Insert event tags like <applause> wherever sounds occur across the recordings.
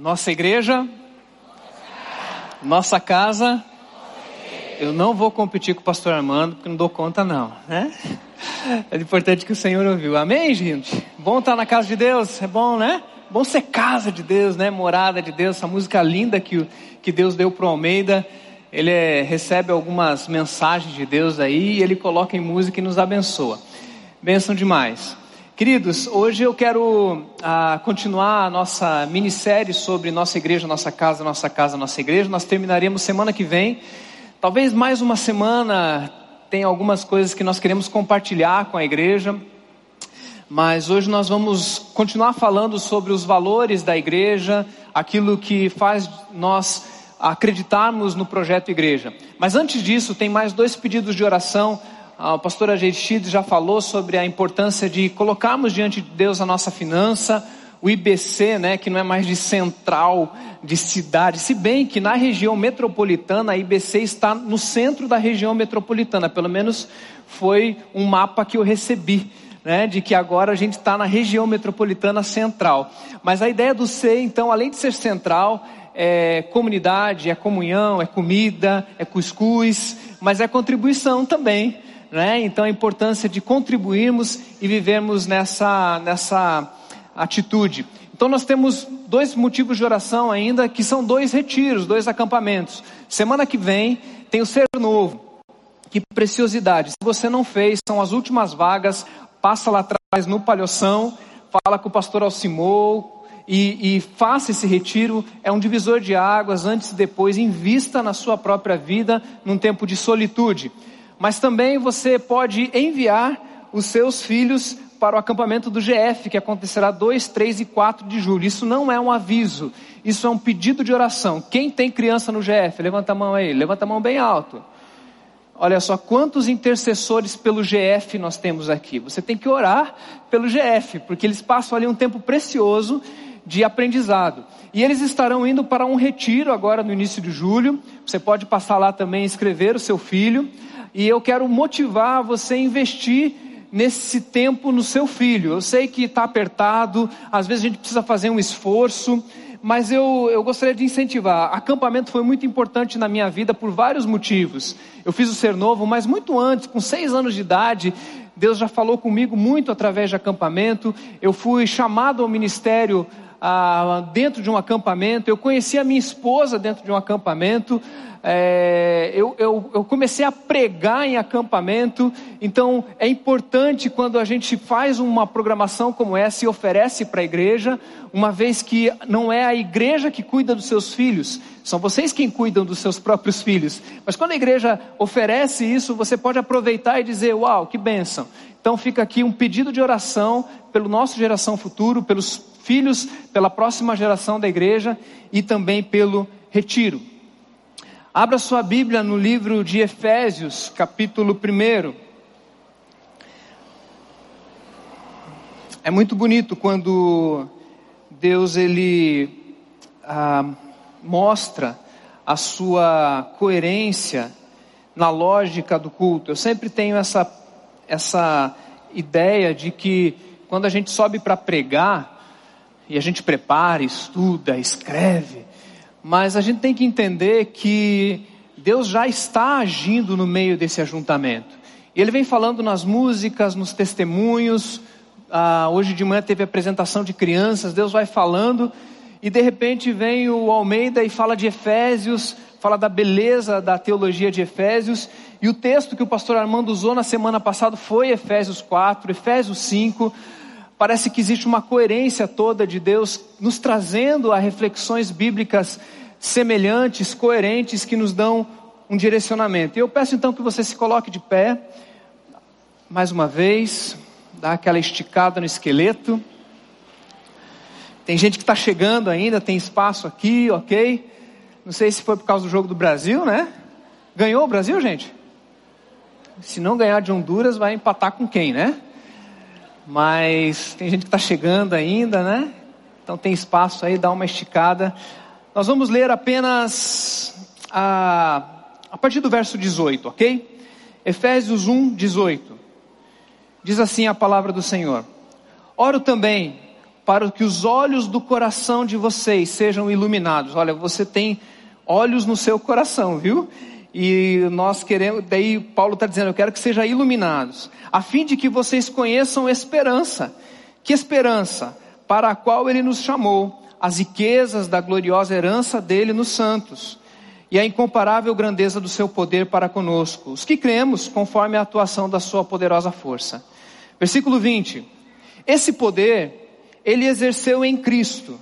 Nossa igreja, nossa casa. Eu não vou competir com o pastor Armando, porque não dou conta não, né? É importante que o Senhor ouviu. Amém, gente? Bom estar na casa de Deus, é bom, né? Bom ser casa de Deus, né? Morada de Deus, essa música linda que, que Deus deu para o Almeida. Ele é, recebe algumas mensagens de Deus aí, e ele coloca em música e nos abençoa. Benção demais. Queridos, hoje eu quero ah, continuar a nossa minissérie sobre nossa igreja, nossa casa, nossa casa, nossa igreja. Nós terminaremos semana que vem. Talvez mais uma semana tem algumas coisas que nós queremos compartilhar com a igreja. Mas hoje nós vamos continuar falando sobre os valores da igreja, aquilo que faz nós acreditarmos no projeto igreja. Mas antes disso, tem mais dois pedidos de oração a pastora Geirchid já falou sobre a importância de colocarmos diante de Deus a nossa finança, o IBC, né, que não é mais de central, de cidade, se bem que na região metropolitana a IBC está no centro da região metropolitana, pelo menos foi um mapa que eu recebi. Né, de que agora a gente está na região metropolitana central. Mas a ideia do C, então, além de ser central, é comunidade, é comunhão, é comida, é cuscuz, mas é contribuição também né? Então a importância de contribuirmos e vivermos nessa, nessa atitude. Então nós temos dois motivos de oração ainda, que são dois retiros, dois acampamentos. Semana que vem tem o Ser Novo. Que preciosidade. Se você não fez, são as últimas vagas, passa lá atrás no Palhoção, fala com o pastor Alcimou, e, e, faça esse retiro, é um divisor de águas, antes e depois, invista na sua própria vida num tempo de solitude mas também você pode enviar os seus filhos para o acampamento do GF, que acontecerá 2, 3 e 4 de julho. Isso não é um aviso, isso é um pedido de oração. Quem tem criança no GF? Levanta a mão aí, levanta a mão bem alto. Olha só quantos intercessores pelo GF nós temos aqui. Você tem que orar pelo GF, porque eles passam ali um tempo precioso de aprendizado. E eles estarão indo para um retiro agora no início de julho. Você pode passar lá também e inscrever o seu filho e eu quero motivar você a investir nesse tempo no seu filho. Eu sei que está apertado, às vezes a gente precisa fazer um esforço, mas eu, eu gostaria de incentivar. Acampamento foi muito importante na minha vida por vários motivos. Eu fiz o Ser Novo, mas muito antes, com seis anos de idade, Deus já falou comigo muito através de acampamento. Eu fui chamado ao ministério ah, dentro de um acampamento. Eu conheci a minha esposa dentro de um acampamento é, eu, eu, eu, comecei a pregar em acampamento, então é importante quando a gente faz uma programação como essa e oferece para a igreja, uma vez que não é a igreja que cuida dos seus filhos, são vocês quem cuidam dos seus próprios filhos, mas quando a igreja oferece isso, você pode aproveitar e dizer: Uau, que bênção! Então fica aqui um pedido de oração pelo nosso geração futuro, pelos filhos, pela próxima geração da igreja e também pelo retiro. Abra sua Bíblia no livro de Efésios, capítulo 1. É muito bonito quando Deus ele ah, mostra a sua coerência na lógica do culto. Eu sempre tenho essa, essa ideia de que quando a gente sobe para pregar e a gente prepara, estuda, escreve, mas a gente tem que entender que Deus já está agindo no meio desse ajuntamento. E Ele vem falando nas músicas, nos testemunhos. Ah, hoje de manhã teve apresentação de crianças. Deus vai falando e de repente vem o Almeida e fala de Efésios, fala da beleza da teologia de Efésios. E o texto que o pastor Armando usou na semana passada foi Efésios 4, Efésios 5 parece que existe uma coerência toda de Deus nos trazendo a reflexões bíblicas semelhantes, coerentes, que nos dão um direcionamento. E eu peço então que você se coloque de pé, mais uma vez, dá aquela esticada no esqueleto. Tem gente que está chegando ainda, tem espaço aqui, ok? Não sei se foi por causa do jogo do Brasil, né? Ganhou o Brasil, gente? Se não ganhar de Honduras, vai empatar com quem, né? Mas tem gente que está chegando ainda, né? Então tem espaço aí, dá uma esticada. Nós vamos ler apenas a, a partir do verso 18, ok? Efésios 1, 18. Diz assim a palavra do Senhor: Oro também para que os olhos do coração de vocês sejam iluminados. Olha, você tem olhos no seu coração, viu? E nós queremos, daí Paulo está dizendo, eu quero que sejam iluminados, a fim de que vocês conheçam esperança. Que esperança? Para a qual ele nos chamou, as riquezas da gloriosa herança dele nos santos, e a incomparável grandeza do seu poder para conosco, os que cremos conforme a atuação da sua poderosa força. Versículo 20. Esse poder ele exerceu em Cristo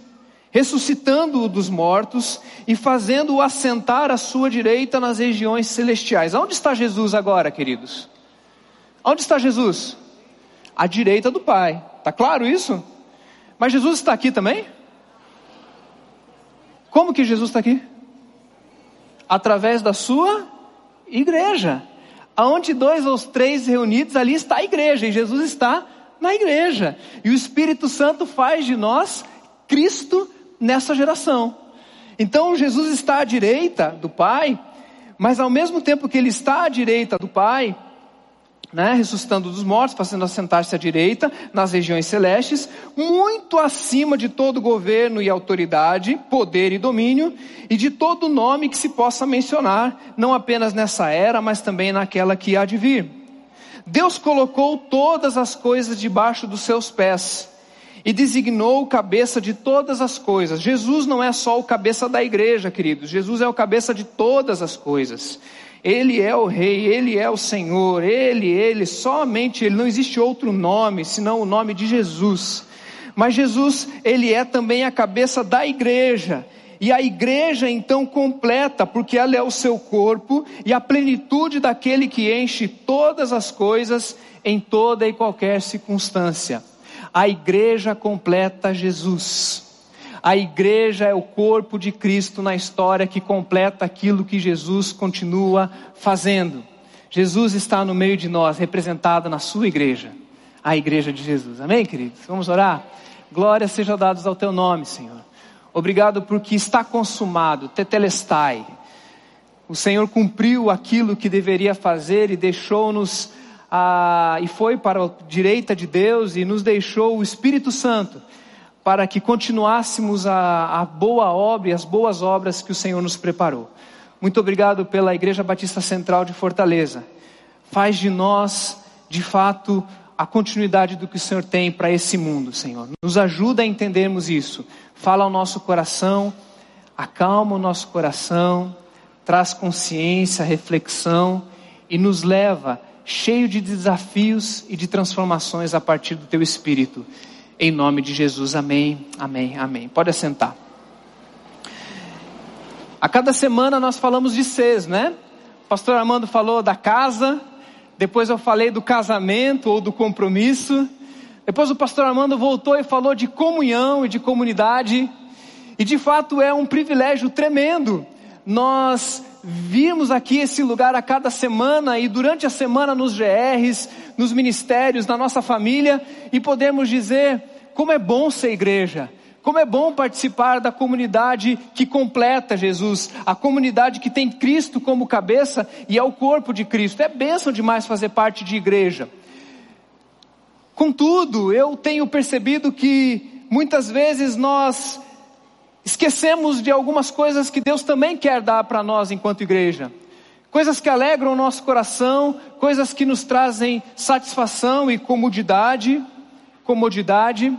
ressuscitando-o dos mortos e fazendo-o assentar à sua direita nas regiões celestiais. Onde está Jesus agora, queridos? Onde está Jesus? À direita do Pai. Está claro isso? Mas Jesus está aqui também? Como que Jesus está aqui? Através da sua igreja. Aonde dois ou três reunidos, ali está a igreja, e Jesus está na igreja. E o Espírito Santo faz de nós Cristo nessa geração. Então Jesus está à direita do Pai, mas ao mesmo tempo que ele está à direita do Pai, né, ressuscitando dos mortos, fazendo assentar-se à direita nas regiões celestes, muito acima de todo governo e autoridade, poder e domínio, e de todo nome que se possa mencionar, não apenas nessa era, mas também naquela que há de vir. Deus colocou todas as coisas debaixo dos seus pés e designou o cabeça de todas as coisas. Jesus não é só o cabeça da igreja, queridos. Jesus é o cabeça de todas as coisas. Ele é o rei, ele é o Senhor, ele, ele, somente ele, não existe outro nome senão o nome de Jesus. Mas Jesus, ele é também a cabeça da igreja. E a igreja então completa, porque ela é o seu corpo e a plenitude daquele que enche todas as coisas em toda e qualquer circunstância. A igreja completa Jesus. A igreja é o corpo de Cristo na história que completa aquilo que Jesus continua fazendo. Jesus está no meio de nós, representado na sua igreja, a igreja de Jesus. Amém, queridos? Vamos orar? Glória seja dados ao teu nome, Senhor. Obrigado porque está consumado, tetelestai. O Senhor cumpriu aquilo que deveria fazer e deixou-nos ah, e foi para a direita de Deus e nos deixou o Espírito Santo para que continuássemos a, a boa obra e as boas obras que o Senhor nos preparou. Muito obrigado pela Igreja Batista Central de Fortaleza. Faz de nós, de fato, a continuidade do que o Senhor tem para esse mundo, Senhor. Nos ajuda a entendermos isso. Fala ao nosso coração, acalma o nosso coração, traz consciência, reflexão e nos leva cheio de desafios e de transformações a partir do teu espírito. Em nome de Jesus, amém, amém, amém. Pode assentar. A cada semana nós falamos de seis, né? O pastor Armando falou da casa, depois eu falei do casamento ou do compromisso. Depois o pastor Armando voltou e falou de comunhão e de comunidade. E de fato é um privilégio tremendo nós vimos aqui esse lugar a cada semana e durante a semana nos GRs, nos ministérios, na nossa família e podemos dizer como é bom ser igreja. Como é bom participar da comunidade que completa Jesus, a comunidade que tem Cristo como cabeça e é o corpo de Cristo. É bênção demais fazer parte de igreja. Contudo, eu tenho percebido que muitas vezes nós Esquecemos de algumas coisas que Deus também quer dar para nós enquanto igreja. Coisas que alegram o nosso coração, coisas que nos trazem satisfação e comodidade, comodidade,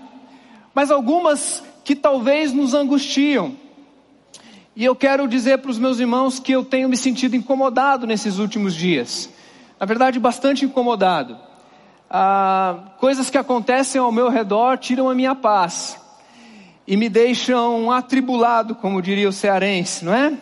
mas algumas que talvez nos angustiam. E eu quero dizer para os meus irmãos que eu tenho me sentido incomodado nesses últimos dias. Na verdade, bastante incomodado. Ah, coisas que acontecem ao meu redor tiram a minha paz e me deixam atribulado, como diria o cearense, não é?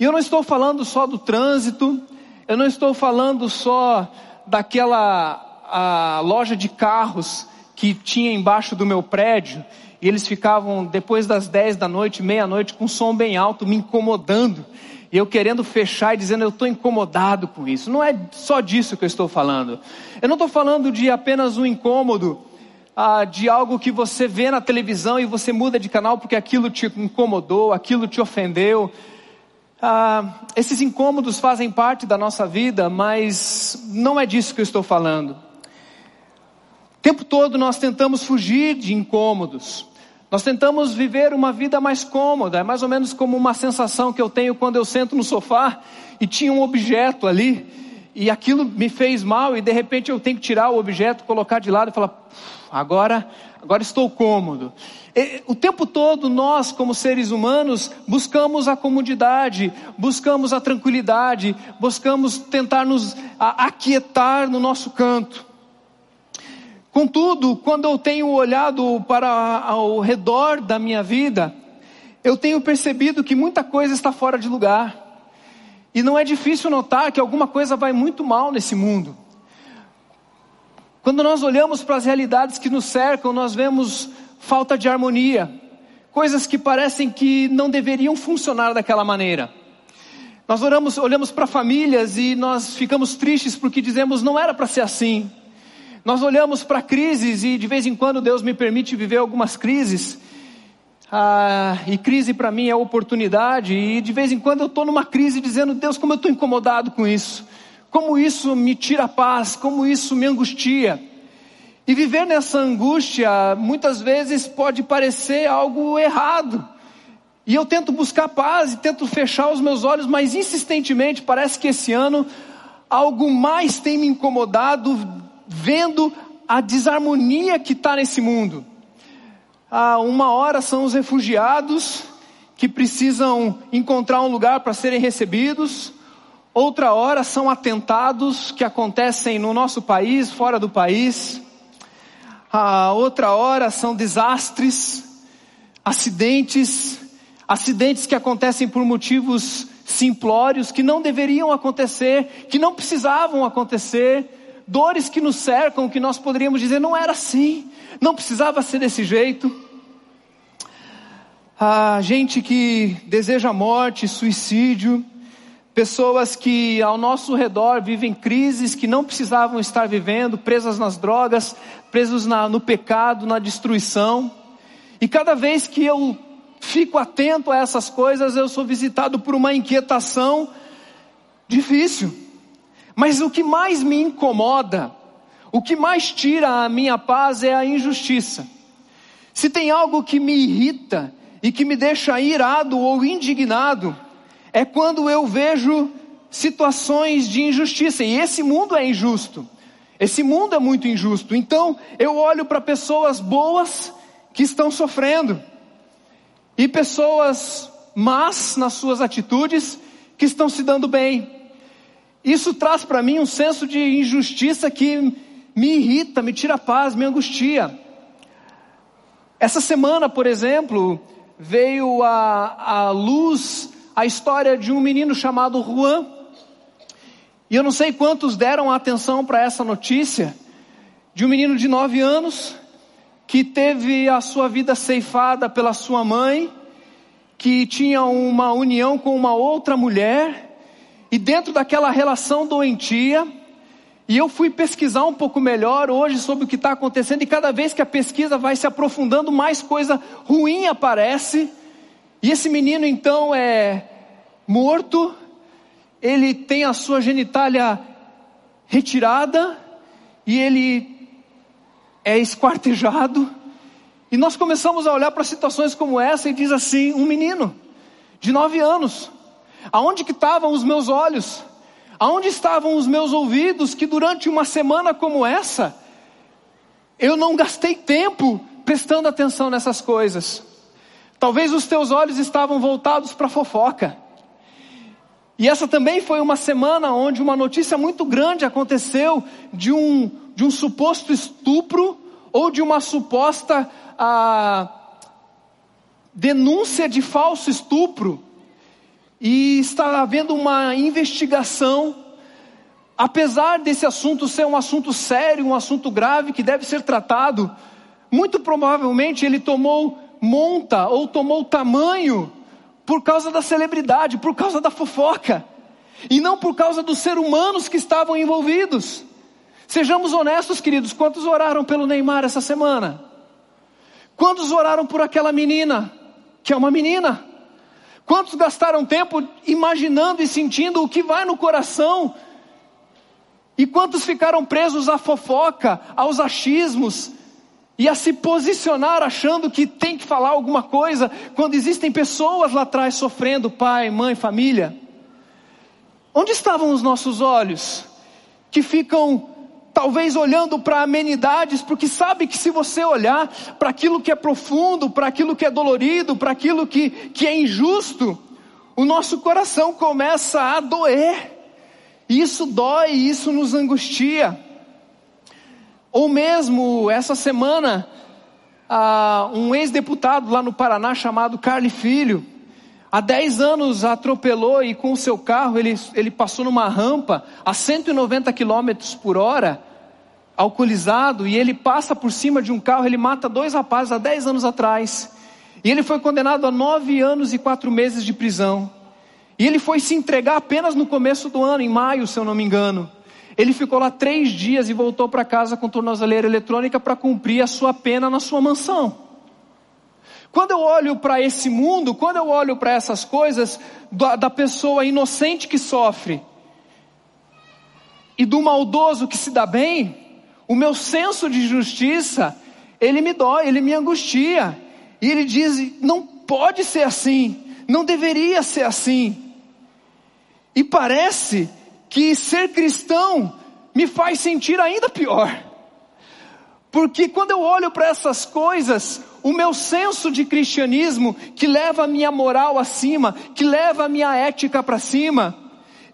E eu não estou falando só do trânsito, eu não estou falando só daquela loja de carros que tinha embaixo do meu prédio, e eles ficavam depois das 10 da noite, meia-noite, com som bem alto, me incomodando. E eu querendo fechar e dizendo, eu estou incomodado com isso. Não é só disso que eu estou falando. Eu não estou falando de apenas um incômodo ah, de algo que você vê na televisão e você muda de canal porque aquilo te incomodou, aquilo te ofendeu. Ah, esses incômodos fazem parte da nossa vida, mas não é disso que eu estou falando. O tempo todo nós tentamos fugir de incômodos, Nós tentamos viver uma vida mais cômoda, é mais ou menos como uma sensação que eu tenho quando eu sento no sofá e tinha um objeto ali, e aquilo me fez mal, e de repente eu tenho que tirar o objeto, colocar de lado e falar: agora, agora estou cômodo. O tempo todo nós, como seres humanos, buscamos a comodidade, buscamos a tranquilidade, buscamos tentar nos aquietar no nosso canto. Contudo, quando eu tenho olhado para ao redor da minha vida, eu tenho percebido que muita coisa está fora de lugar. E não é difícil notar que alguma coisa vai muito mal nesse mundo. Quando nós olhamos para as realidades que nos cercam, nós vemos falta de harmonia, coisas que parecem que não deveriam funcionar daquela maneira. Nós oramos, olhamos para famílias e nós ficamos tristes porque dizemos não era para ser assim. Nós olhamos para crises e de vez em quando Deus me permite viver algumas crises. Ah, e crise para mim é oportunidade, e de vez em quando eu estou numa crise dizendo, Deus, como eu estou incomodado com isso, como isso me tira a paz, como isso me angustia. E viver nessa angústia muitas vezes pode parecer algo errado. E eu tento buscar paz e tento fechar os meus olhos, mas insistentemente parece que esse ano algo mais tem me incomodado vendo a desarmonia que está nesse mundo. Ah, uma hora são os refugiados que precisam encontrar um lugar para serem recebidos, outra hora são atentados que acontecem no nosso país, fora do país, a outra hora são desastres, acidentes, acidentes que acontecem por motivos simplórios, que não deveriam acontecer, que não precisavam acontecer, dores que nos cercam, que nós poderíamos dizer não era assim, não precisava ser desse jeito. A gente que deseja morte, suicídio, pessoas que ao nosso redor vivem crises que não precisavam estar vivendo, presas nas drogas, presos na, no pecado, na destruição. E cada vez que eu fico atento a essas coisas, eu sou visitado por uma inquietação difícil. Mas o que mais me incomoda, o que mais tira a minha paz é a injustiça. Se tem algo que me irrita e que me deixa irado ou indignado, é quando eu vejo situações de injustiça. E esse mundo é injusto. Esse mundo é muito injusto. Então, eu olho para pessoas boas que estão sofrendo e pessoas más nas suas atitudes que estão se dando bem. Isso traz para mim um senso de injustiça que me irrita, me tira a paz, me angustia. Essa semana, por exemplo, veio à, luz a história de um menino chamado Juan. E eu não sei quantos deram atenção para essa notícia, de um menino de nove anos, que teve a sua vida ceifada pela sua mãe, que tinha uma união com uma outra mulher, e dentro daquela relação doentia, e eu fui pesquisar um pouco melhor hoje sobre o que está acontecendo, e cada vez que a pesquisa vai se aprofundando, mais coisa ruim aparece. E esse menino então é morto, ele tem a sua genitália retirada, e ele é esquartejado. E nós começamos a olhar para situações como essa e diz assim: um menino de nove anos Aonde que estavam os meus olhos? Aonde estavam os meus ouvidos que durante uma semana como essa eu não gastei tempo prestando atenção nessas coisas? Talvez os teus olhos estavam voltados para a fofoca. E essa também foi uma semana onde uma notícia muito grande aconteceu de um, de um suposto estupro ou de uma suposta ah, denúncia de falso estupro e está havendo uma investigação. Apesar desse assunto ser um assunto sério, um assunto grave que deve ser tratado, muito provavelmente ele tomou monta ou tomou tamanho por causa da celebridade, por causa da fofoca, e não por causa dos seres humanos que estavam envolvidos. Sejamos honestos, queridos, quantos oraram pelo Neymar essa semana? Quantos oraram por aquela menina, que é uma menina? Quantos gastaram tempo imaginando e sentindo o que vai no coração? E quantos ficaram presos à fofoca, aos achismos? E a se posicionar achando que tem que falar alguma coisa, quando existem pessoas lá atrás sofrendo, pai, mãe, família. Onde estavam os nossos olhos? Que ficam talvez olhando para amenidades, porque sabe que se você olhar para aquilo que é profundo, para aquilo que é dolorido, para aquilo que, que é injusto, o nosso coração começa a doer. Isso dói, isso nos angustia. Ou mesmo essa semana, um ex-deputado lá no Paraná chamado Carly Filho, há 10 anos atropelou e com o seu carro ele, ele passou numa rampa a 190 km por hora, alcoolizado, e ele passa por cima de um carro, ele mata dois rapazes há 10 anos atrás. E ele foi condenado a nove anos e quatro meses de prisão. E ele foi se entregar apenas no começo do ano, em maio, se eu não me engano. Ele ficou lá três dias e voltou para casa com tornozeleira eletrônica para cumprir a sua pena na sua mansão. Quando eu olho para esse mundo, quando eu olho para essas coisas, da, da pessoa inocente que sofre e do maldoso que se dá bem, o meu senso de justiça, ele me dói, ele me angustia. E ele diz: não pode ser assim, não deveria ser assim. E parece que ser cristão me faz sentir ainda pior. Porque quando eu olho para essas coisas, o meu senso de cristianismo, que leva a minha moral acima, que leva a minha ética para cima,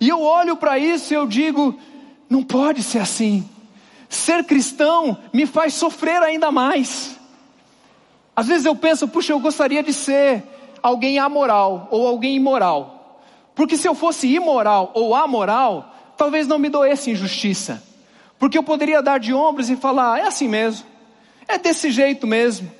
e eu olho para isso e eu digo: não pode ser assim. Ser cristão me faz sofrer ainda mais. Às vezes eu penso, puxa, eu gostaria de ser alguém amoral ou alguém imoral. Porque se eu fosse imoral ou amoral, talvez não me doesse injustiça. Porque eu poderia dar de ombros e falar, é assim mesmo. É desse jeito mesmo.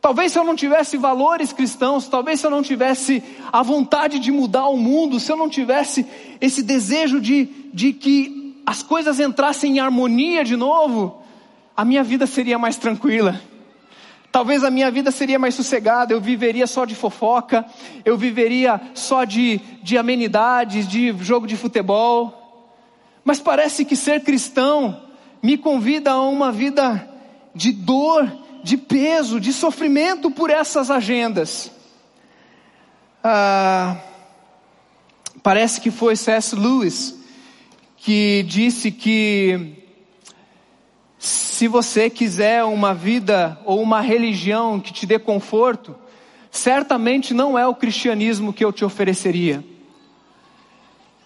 Talvez se eu não tivesse valores cristãos, talvez se eu não tivesse a vontade de mudar o mundo, se eu não tivesse esse desejo de, de que as coisas entrassem em harmonia de novo, a minha vida seria mais tranquila. Talvez a minha vida seria mais sossegada, eu viveria só de fofoca, eu viveria só de, de amenidades, de jogo de futebol. Mas parece que ser cristão me convida a uma vida de dor, de peso, de sofrimento por essas agendas. Ah, parece que foi C.S. Lewis que disse que se você quiser uma vida ou uma religião que te dê conforto, certamente não é o cristianismo que eu te ofereceria.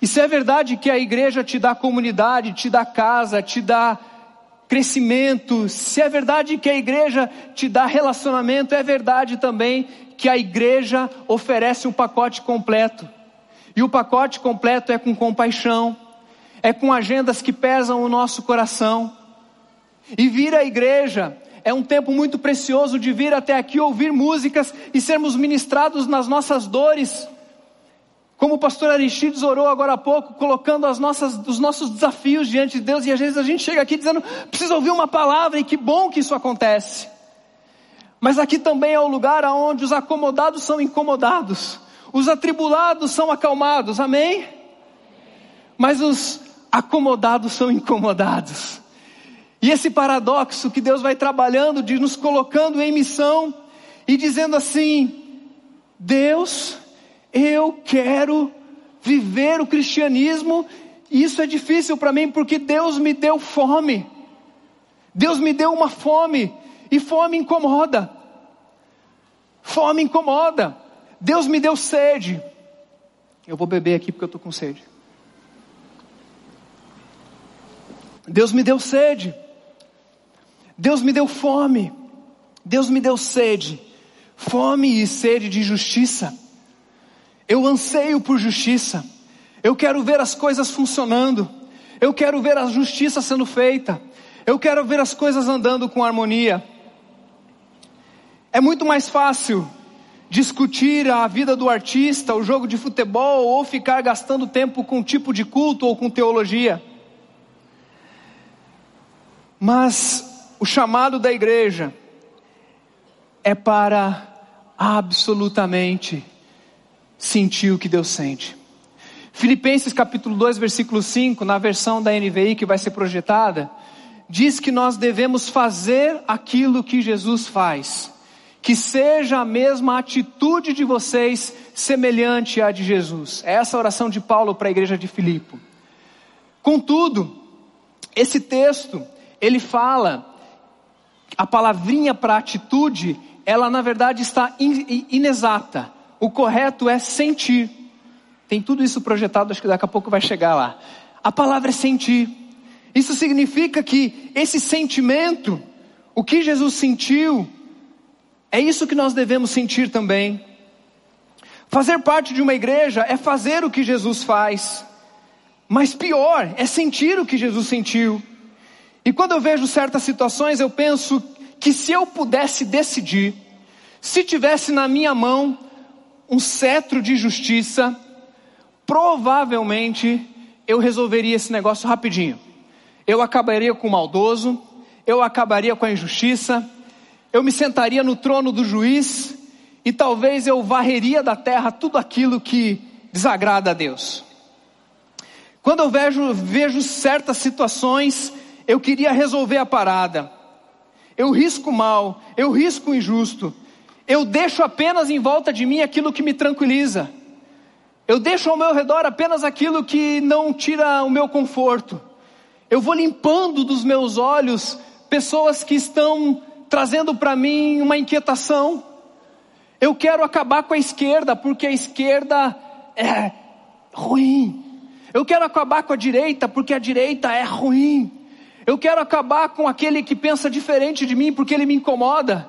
E se é verdade que a igreja te dá comunidade, te dá casa, te dá crescimento, se é verdade que a igreja te dá relacionamento, é verdade também que a igreja oferece um pacote completo. E o pacote completo é com compaixão, é com agendas que pesam o nosso coração e vir à igreja é um tempo muito precioso de vir até aqui ouvir músicas e sermos ministrados nas nossas dores. Como o pastor Aristides orou agora há pouco, colocando as nossas, os nossos desafios diante de Deus, e às vezes a gente chega aqui dizendo, precisa ouvir uma palavra, e que bom que isso acontece. Mas aqui também é o lugar onde os acomodados são incomodados, os atribulados são acalmados, amém? Mas os acomodados são incomodados. E esse paradoxo que Deus vai trabalhando, de nos colocando em missão e dizendo assim: Deus, eu quero viver o cristianismo, e isso é difícil para mim porque Deus me deu fome. Deus me deu uma fome, e fome incomoda. Fome incomoda. Deus me deu sede. Eu vou beber aqui porque eu estou com sede. Deus me deu sede. Deus me deu fome, Deus me deu sede, fome e sede de justiça. Eu anseio por justiça, eu quero ver as coisas funcionando, eu quero ver a justiça sendo feita, eu quero ver as coisas andando com harmonia. É muito mais fácil discutir a vida do artista, o jogo de futebol, ou ficar gastando tempo com tipo de culto ou com teologia. Mas o chamado da igreja é para absolutamente sentir o que Deus sente. Filipenses capítulo 2, versículo 5, na versão da NVI que vai ser projetada, diz que nós devemos fazer aquilo que Jesus faz. Que seja a mesma atitude de vocês semelhante à de Jesus. É essa a oração de Paulo para a igreja de Filipe. Contudo, esse texto, ele fala, a palavrinha para atitude, ela na verdade está inexata. O correto é sentir. Tem tudo isso projetado, acho que daqui a pouco vai chegar lá. A palavra é sentir. Isso significa que esse sentimento, o que Jesus sentiu, é isso que nós devemos sentir também. Fazer parte de uma igreja é fazer o que Jesus faz, mas pior é sentir o que Jesus sentiu. E quando eu vejo certas situações, eu penso que se eu pudesse decidir, se tivesse na minha mão um cetro de justiça, provavelmente eu resolveria esse negócio rapidinho eu acabaria com o maldoso, eu acabaria com a injustiça, eu me sentaria no trono do juiz e talvez eu varreria da terra tudo aquilo que desagrada a Deus. Quando eu vejo, vejo certas situações, eu queria resolver a parada. Eu risco mal, eu risco injusto. Eu deixo apenas em volta de mim aquilo que me tranquiliza. Eu deixo ao meu redor apenas aquilo que não tira o meu conforto. Eu vou limpando dos meus olhos pessoas que estão trazendo para mim uma inquietação. Eu quero acabar com a esquerda, porque a esquerda é ruim. Eu quero acabar com a direita, porque a direita é ruim. Eu quero acabar com aquele que pensa diferente de mim, porque ele me incomoda.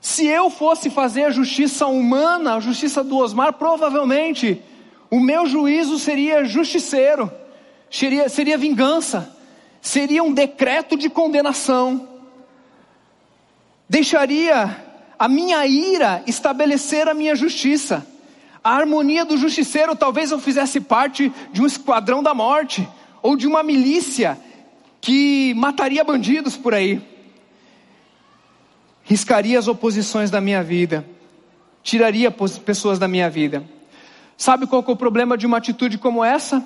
Se eu fosse fazer a justiça humana, a justiça do Osmar, provavelmente o meu juízo seria justiceiro seria, seria vingança, seria um decreto de condenação, deixaria a minha ira estabelecer a minha justiça. A harmonia do justiceiro, talvez eu fizesse parte de um esquadrão da morte, ou de uma milícia que mataria bandidos por aí. Riscaria as oposições da minha vida, tiraria pessoas da minha vida. Sabe qual é o problema de uma atitude como essa?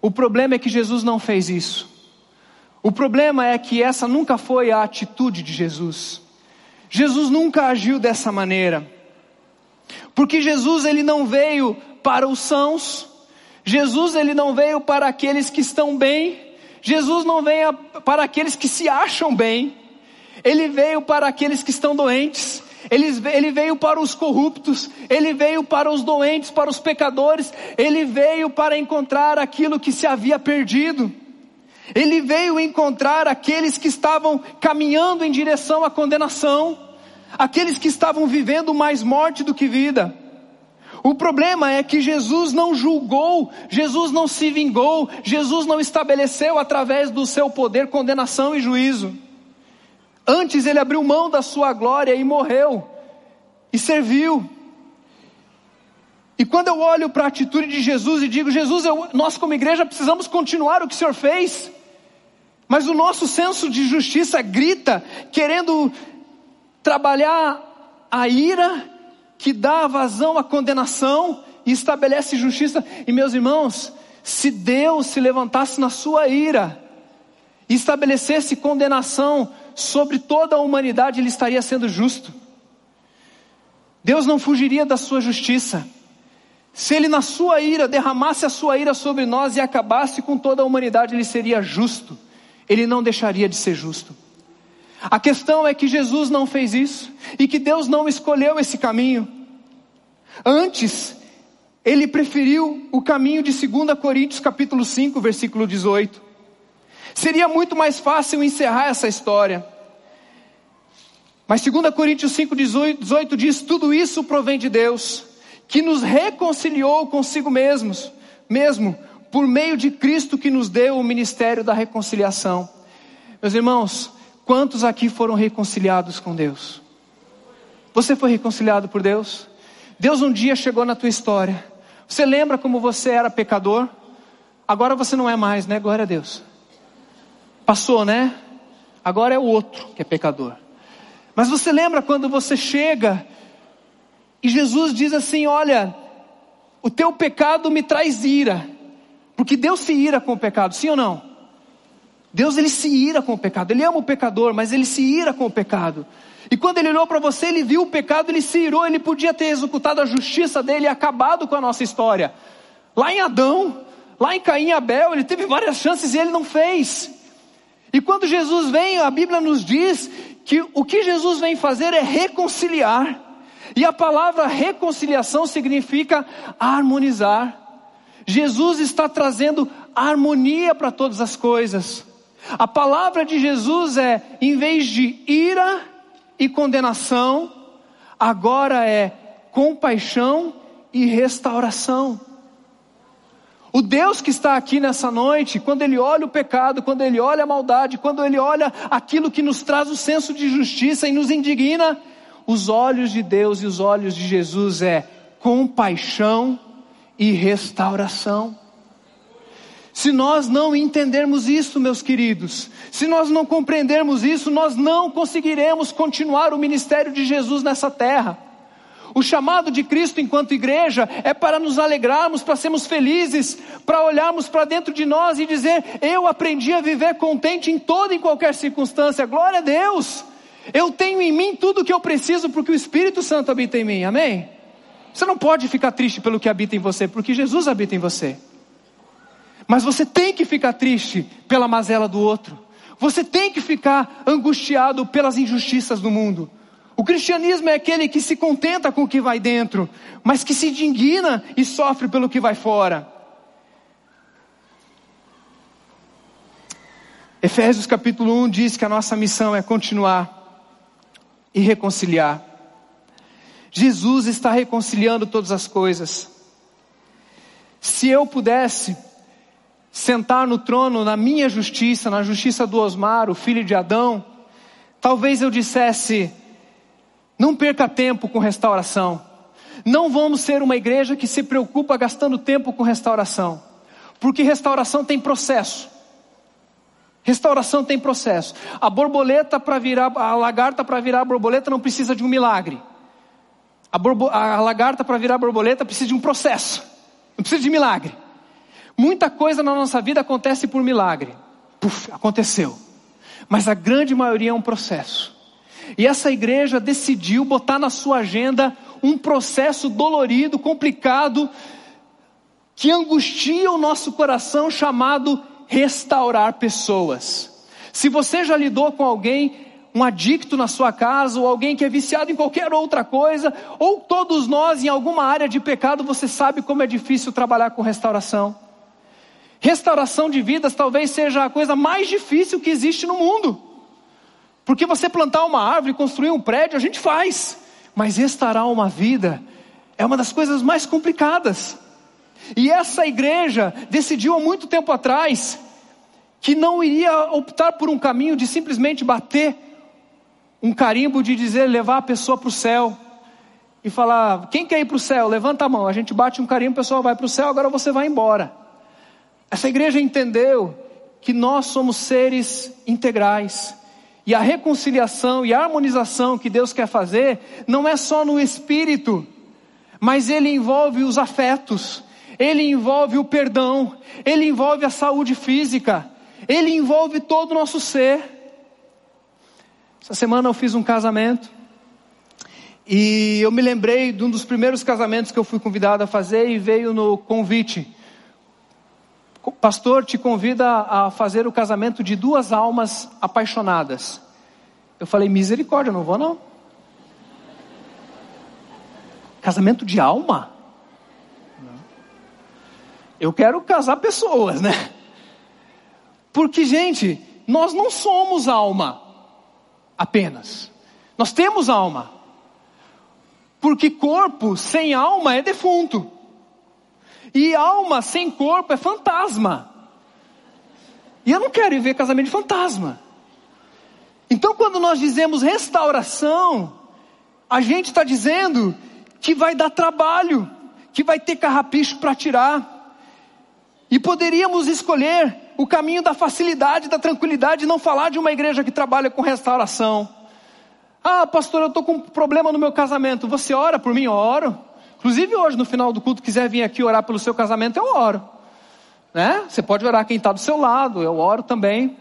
O problema é que Jesus não fez isso. O problema é que essa nunca foi a atitude de Jesus. Jesus nunca agiu dessa maneira. Porque Jesus ele não veio para os sãos. Jesus ele não veio para aqueles que estão bem. Jesus não veio para aqueles que se acham bem. Ele veio para aqueles que estão doentes. Ele, veio para os corruptos, ele veio para os doentes, para os pecadores, ele veio para encontrar aquilo que se havia perdido. Ele veio encontrar aqueles que estavam caminhando em direção à condenação, aqueles que estavam vivendo mais morte do que vida. O problema é que Jesus não julgou, Jesus não se vingou, Jesus não estabeleceu através do seu poder condenação e juízo. Antes ele abriu mão da sua glória e morreu, e serviu. E quando eu olho para a atitude de Jesus e digo, Jesus, eu, nós como igreja precisamos continuar o que o Senhor fez, mas o nosso senso de justiça grita, querendo trabalhar a ira que dá vazão à condenação e estabelece justiça. E meus irmãos, se Deus se levantasse na sua ira e estabelecesse condenação sobre toda a humanidade, ele estaria sendo justo. Deus não fugiria da sua justiça. Se ele, na sua ira, derramasse a sua ira sobre nós e acabasse com toda a humanidade, ele seria justo. Ele não deixaria de ser justo. A questão é que Jesus não fez isso e que Deus não escolheu esse caminho. Antes, ele preferiu o caminho de 2 Coríntios capítulo 5, versículo 18. Seria muito mais fácil encerrar essa história. Mas 2 Coríntios 5, 18 diz: tudo isso provém de Deus, que nos reconciliou consigo mesmos, mesmo, por meio de Cristo que nos deu o ministério da reconciliação. Meus irmãos, quantos aqui foram reconciliados com Deus? Você foi reconciliado por Deus? Deus um dia chegou na tua história. Você lembra como você era pecador? Agora você não é mais, né? Glória a Deus. Passou, né? Agora é o outro que é pecador. Mas você lembra quando você chega e Jesus diz assim: Olha, o teu pecado me traz ira, porque Deus se ira com o pecado, sim ou não? Deus ele se ira com o pecado. Ele ama o pecador, mas ele se ira com o pecado. E quando ele olhou para você, ele viu o pecado, ele se irou, ele podia ter executado a justiça dele e acabado com a nossa história. Lá em Adão, lá em Caim e Abel, ele teve várias chances e ele não fez. E quando Jesus vem, a Bíblia nos diz que o que Jesus vem fazer é reconciliar. E a palavra reconciliação significa harmonizar. Jesus está trazendo harmonia para todas as coisas. A palavra de Jesus é, em vez de ira e condenação, agora é compaixão e restauração. O Deus que está aqui nessa noite, quando Ele olha o pecado, quando Ele olha a maldade, quando Ele olha aquilo que nos traz o senso de justiça e nos indigna, os olhos de Deus e os olhos de Jesus é compaixão e restauração. Se nós não entendermos isso, meus queridos, se nós não compreendermos isso, nós não conseguiremos continuar o ministério de Jesus nessa terra. O chamado de Cristo enquanto igreja é para nos alegrarmos, para sermos felizes, para olharmos para dentro de nós e dizer: Eu aprendi a viver contente em toda e qualquer circunstância, glória a Deus. Eu tenho em mim tudo o que eu preciso porque o Espírito Santo habita em mim, amém? Você não pode ficar triste pelo que habita em você, porque Jesus habita em você. Mas você tem que ficar triste pela mazela do outro. Você tem que ficar angustiado pelas injustiças do mundo. O cristianismo é aquele que se contenta com o que vai dentro, mas que se indigna e sofre pelo que vai fora. Efésios capítulo 1 diz que a nossa missão é continuar e reconciliar. Jesus está reconciliando todas as coisas. Se eu pudesse sentar no trono na minha justiça, na justiça do Osmar, o filho de Adão, talvez eu dissesse: não perca tempo com restauração. Não vamos ser uma igreja que se preocupa gastando tempo com restauração. Porque restauração tem processo. Restauração tem processo. A borboleta para virar, a lagarta para virar borboleta não precisa de um milagre. A, borbo, a lagarta para virar borboleta precisa de um processo. Não precisa de milagre. Muita coisa na nossa vida acontece por milagre. Puf, aconteceu. Mas a grande maioria é um processo. E essa igreja decidiu botar na sua agenda um processo dolorido, complicado, que angustia o nosso coração, chamado restaurar pessoas. Se você já lidou com alguém, um adicto na sua casa, ou alguém que é viciado em qualquer outra coisa, ou todos nós em alguma área de pecado, você sabe como é difícil trabalhar com restauração. Restauração de vidas talvez seja a coisa mais difícil que existe no mundo. Porque você plantar uma árvore, construir um prédio, a gente faz. Mas restaurar uma vida é uma das coisas mais complicadas. E essa igreja decidiu há muito tempo atrás que não iria optar por um caminho de simplesmente bater um carimbo de dizer levar a pessoa para o céu e falar: quem quer ir para o céu? Levanta a mão. A gente bate um carimbo, a pessoa vai para o céu, agora você vai embora. Essa igreja entendeu que nós somos seres integrais e a reconciliação e a harmonização que Deus quer fazer não é só no espírito, mas ele envolve os afetos, ele envolve o perdão, ele envolve a saúde física, ele envolve todo o nosso ser. Essa semana eu fiz um casamento e eu me lembrei de um dos primeiros casamentos que eu fui convidado a fazer e veio no convite. Pastor te convida a fazer o casamento de duas almas apaixonadas. Eu falei, misericórdia, não vou não. Casamento de alma? Eu quero casar pessoas, né? Porque, gente, nós não somos alma apenas. Nós temos alma. Porque corpo sem alma é defunto. E alma sem corpo é fantasma. E eu não quero ver casamento de fantasma. Então, quando nós dizemos restauração, a gente está dizendo que vai dar trabalho, que vai ter carrapicho para tirar. E poderíamos escolher o caminho da facilidade, da tranquilidade, não falar de uma igreja que trabalha com restauração. Ah, pastor, eu estou com um problema no meu casamento. Você ora por mim? Eu oro. Inclusive hoje, no final do culto, quiser vir aqui orar pelo seu casamento, eu oro. Né? Você pode orar quem está do seu lado, eu oro também.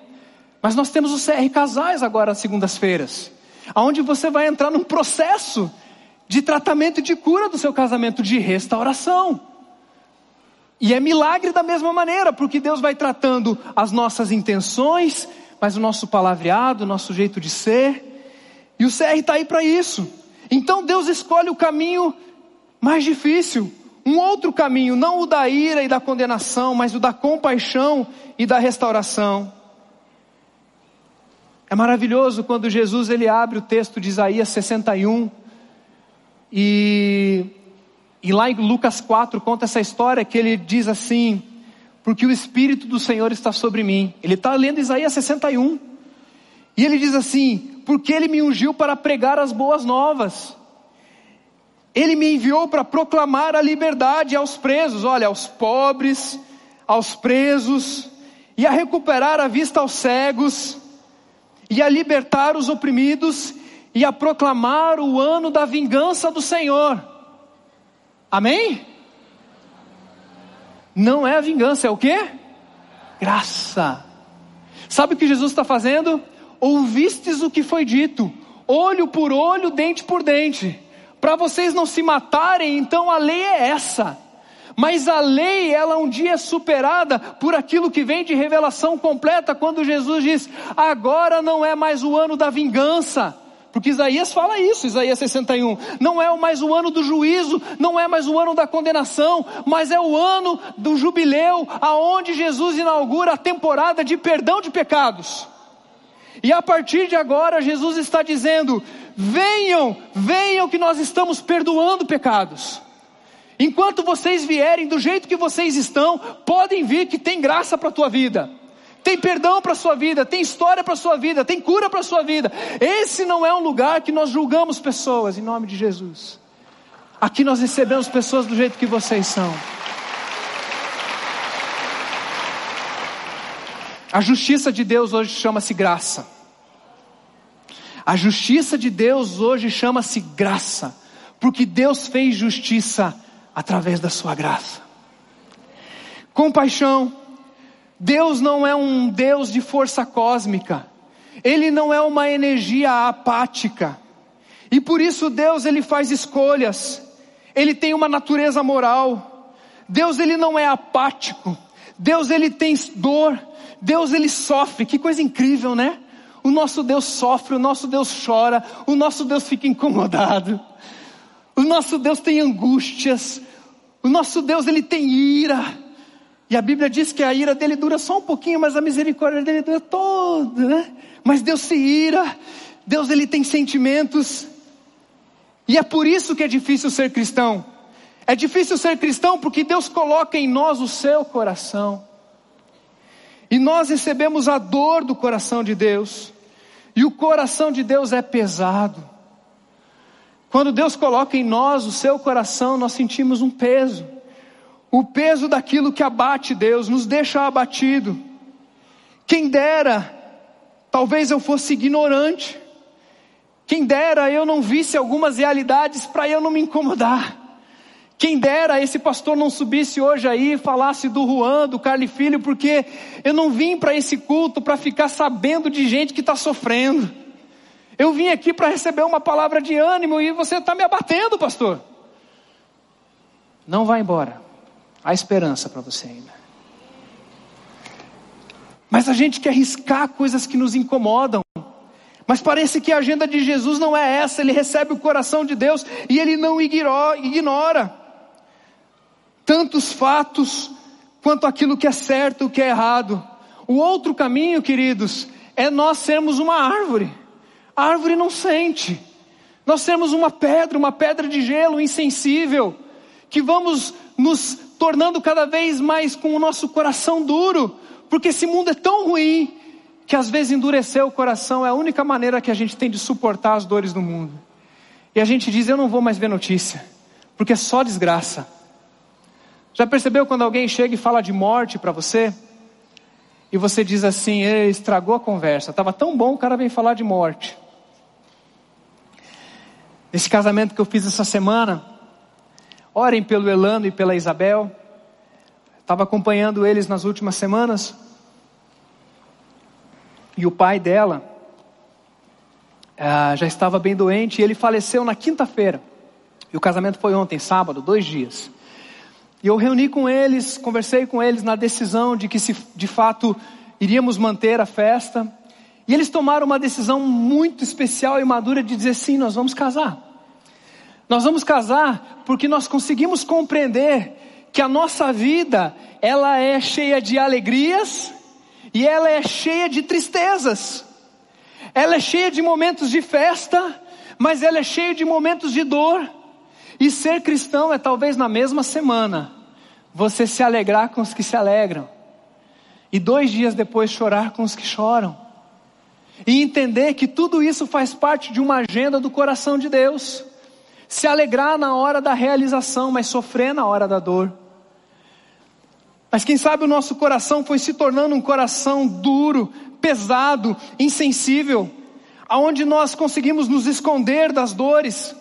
Mas nós temos o CR Casais agora às segundas-feiras, aonde você vai entrar num processo de tratamento de cura do seu casamento, de restauração. E é milagre da mesma maneira, porque Deus vai tratando as nossas intenções, mas o nosso palavreado, o nosso jeito de ser. E o CR está aí para isso. Então Deus escolhe o caminho mais difícil, um outro caminho, não o da ira e da condenação, mas o da compaixão e da restauração. É maravilhoso quando Jesus ele abre o texto de Isaías 61 e, e lá em Lucas 4 conta essa história que ele diz assim: porque o Espírito do Senhor está sobre mim. Ele está lendo Isaías 61 e ele diz assim: porque ele me ungiu para pregar as boas novas. Ele me enviou para proclamar a liberdade aos presos, olha, aos pobres, aos presos, e a recuperar a vista aos cegos, e a libertar os oprimidos, e a proclamar o ano da vingança do Senhor. Amém? Não é a vingança, é o que? Graça. Sabe o que Jesus está fazendo? Ouvistes o que foi dito, olho por olho, dente por dente para vocês não se matarem, então a lei é essa. Mas a lei, ela um dia é superada por aquilo que vem de revelação completa, quando Jesus diz: agora não é mais o ano da vingança. Porque Isaías fala isso, Isaías 61. Não é mais o ano do juízo, não é mais o ano da condenação, mas é o ano do jubileu, aonde Jesus inaugura a temporada de perdão de pecados. E a partir de agora, Jesus está dizendo: venham, venham que nós estamos perdoando pecados. Enquanto vocês vierem do jeito que vocês estão, podem vir que tem graça para a tua vida. Tem perdão para a sua vida, tem história para a sua vida, tem cura para a sua vida. Esse não é um lugar que nós julgamos pessoas, em nome de Jesus. Aqui nós recebemos pessoas do jeito que vocês são. A justiça de Deus hoje chama-se graça. A justiça de Deus hoje chama-se graça, porque Deus fez justiça através da sua graça. Compaixão. Deus não é um Deus de força cósmica. Ele não é uma energia apática. E por isso Deus ele faz escolhas. Ele tem uma natureza moral. Deus ele não é apático. Deus ele tem dor. Deus ele sofre. Que coisa incrível, né? O nosso Deus sofre, o nosso Deus chora, o nosso Deus fica incomodado. O nosso Deus tem angústias. O nosso Deus ele tem ira. E a Bíblia diz que a ira dele dura só um pouquinho, mas a misericórdia dele dura toda, né? Mas Deus se ira. Deus ele tem sentimentos. E é por isso que é difícil ser cristão. É difícil ser cristão porque Deus coloca em nós o seu coração. E nós recebemos a dor do coração de Deus. E o coração de Deus é pesado. Quando Deus coloca em nós o seu coração, nós sentimos um peso. O peso daquilo que abate Deus, nos deixa abatido. Quem dera, talvez eu fosse ignorante. Quem dera eu não visse algumas realidades para eu não me incomodar. Quem dera esse pastor não subisse hoje aí e falasse do Juan, do Carly Filho, porque eu não vim para esse culto para ficar sabendo de gente que está sofrendo. Eu vim aqui para receber uma palavra de ânimo e você está me abatendo, pastor. Não vá embora. Há esperança para você ainda. Mas a gente quer arriscar coisas que nos incomodam. Mas parece que a agenda de Jesus não é essa. Ele recebe o coração de Deus e ele não ignora tantos fatos quanto aquilo que é certo e o que é errado. O outro caminho, queridos, é nós sermos uma árvore. A árvore não sente. Nós sermos uma pedra, uma pedra de gelo insensível, que vamos nos tornando cada vez mais com o nosso coração duro, porque esse mundo é tão ruim que às vezes endurecer o coração é a única maneira que a gente tem de suportar as dores do mundo. E a gente diz: Eu não vou mais ver notícia, porque é só desgraça. Já percebeu quando alguém chega e fala de morte para você? E você diz assim, estragou a conversa. Estava tão bom, o cara vem falar de morte. Nesse casamento que eu fiz essa semana, orem pelo Elano e pela Isabel. Estava acompanhando eles nas últimas semanas. E o pai dela uh, já estava bem doente e ele faleceu na quinta-feira. E o casamento foi ontem, sábado, dois dias. E eu reuni com eles, conversei com eles na decisão de que se de fato iríamos manter a festa. E eles tomaram uma decisão muito especial e madura de dizer sim, nós vamos casar. Nós vamos casar porque nós conseguimos compreender que a nossa vida, ela é cheia de alegrias e ela é cheia de tristezas. Ela é cheia de momentos de festa, mas ela é cheia de momentos de dor. E ser cristão é talvez na mesma semana você se alegrar com os que se alegram, e dois dias depois chorar com os que choram, e entender que tudo isso faz parte de uma agenda do coração de Deus. Se alegrar na hora da realização, mas sofrer na hora da dor. Mas quem sabe o nosso coração foi se tornando um coração duro, pesado, insensível, aonde nós conseguimos nos esconder das dores,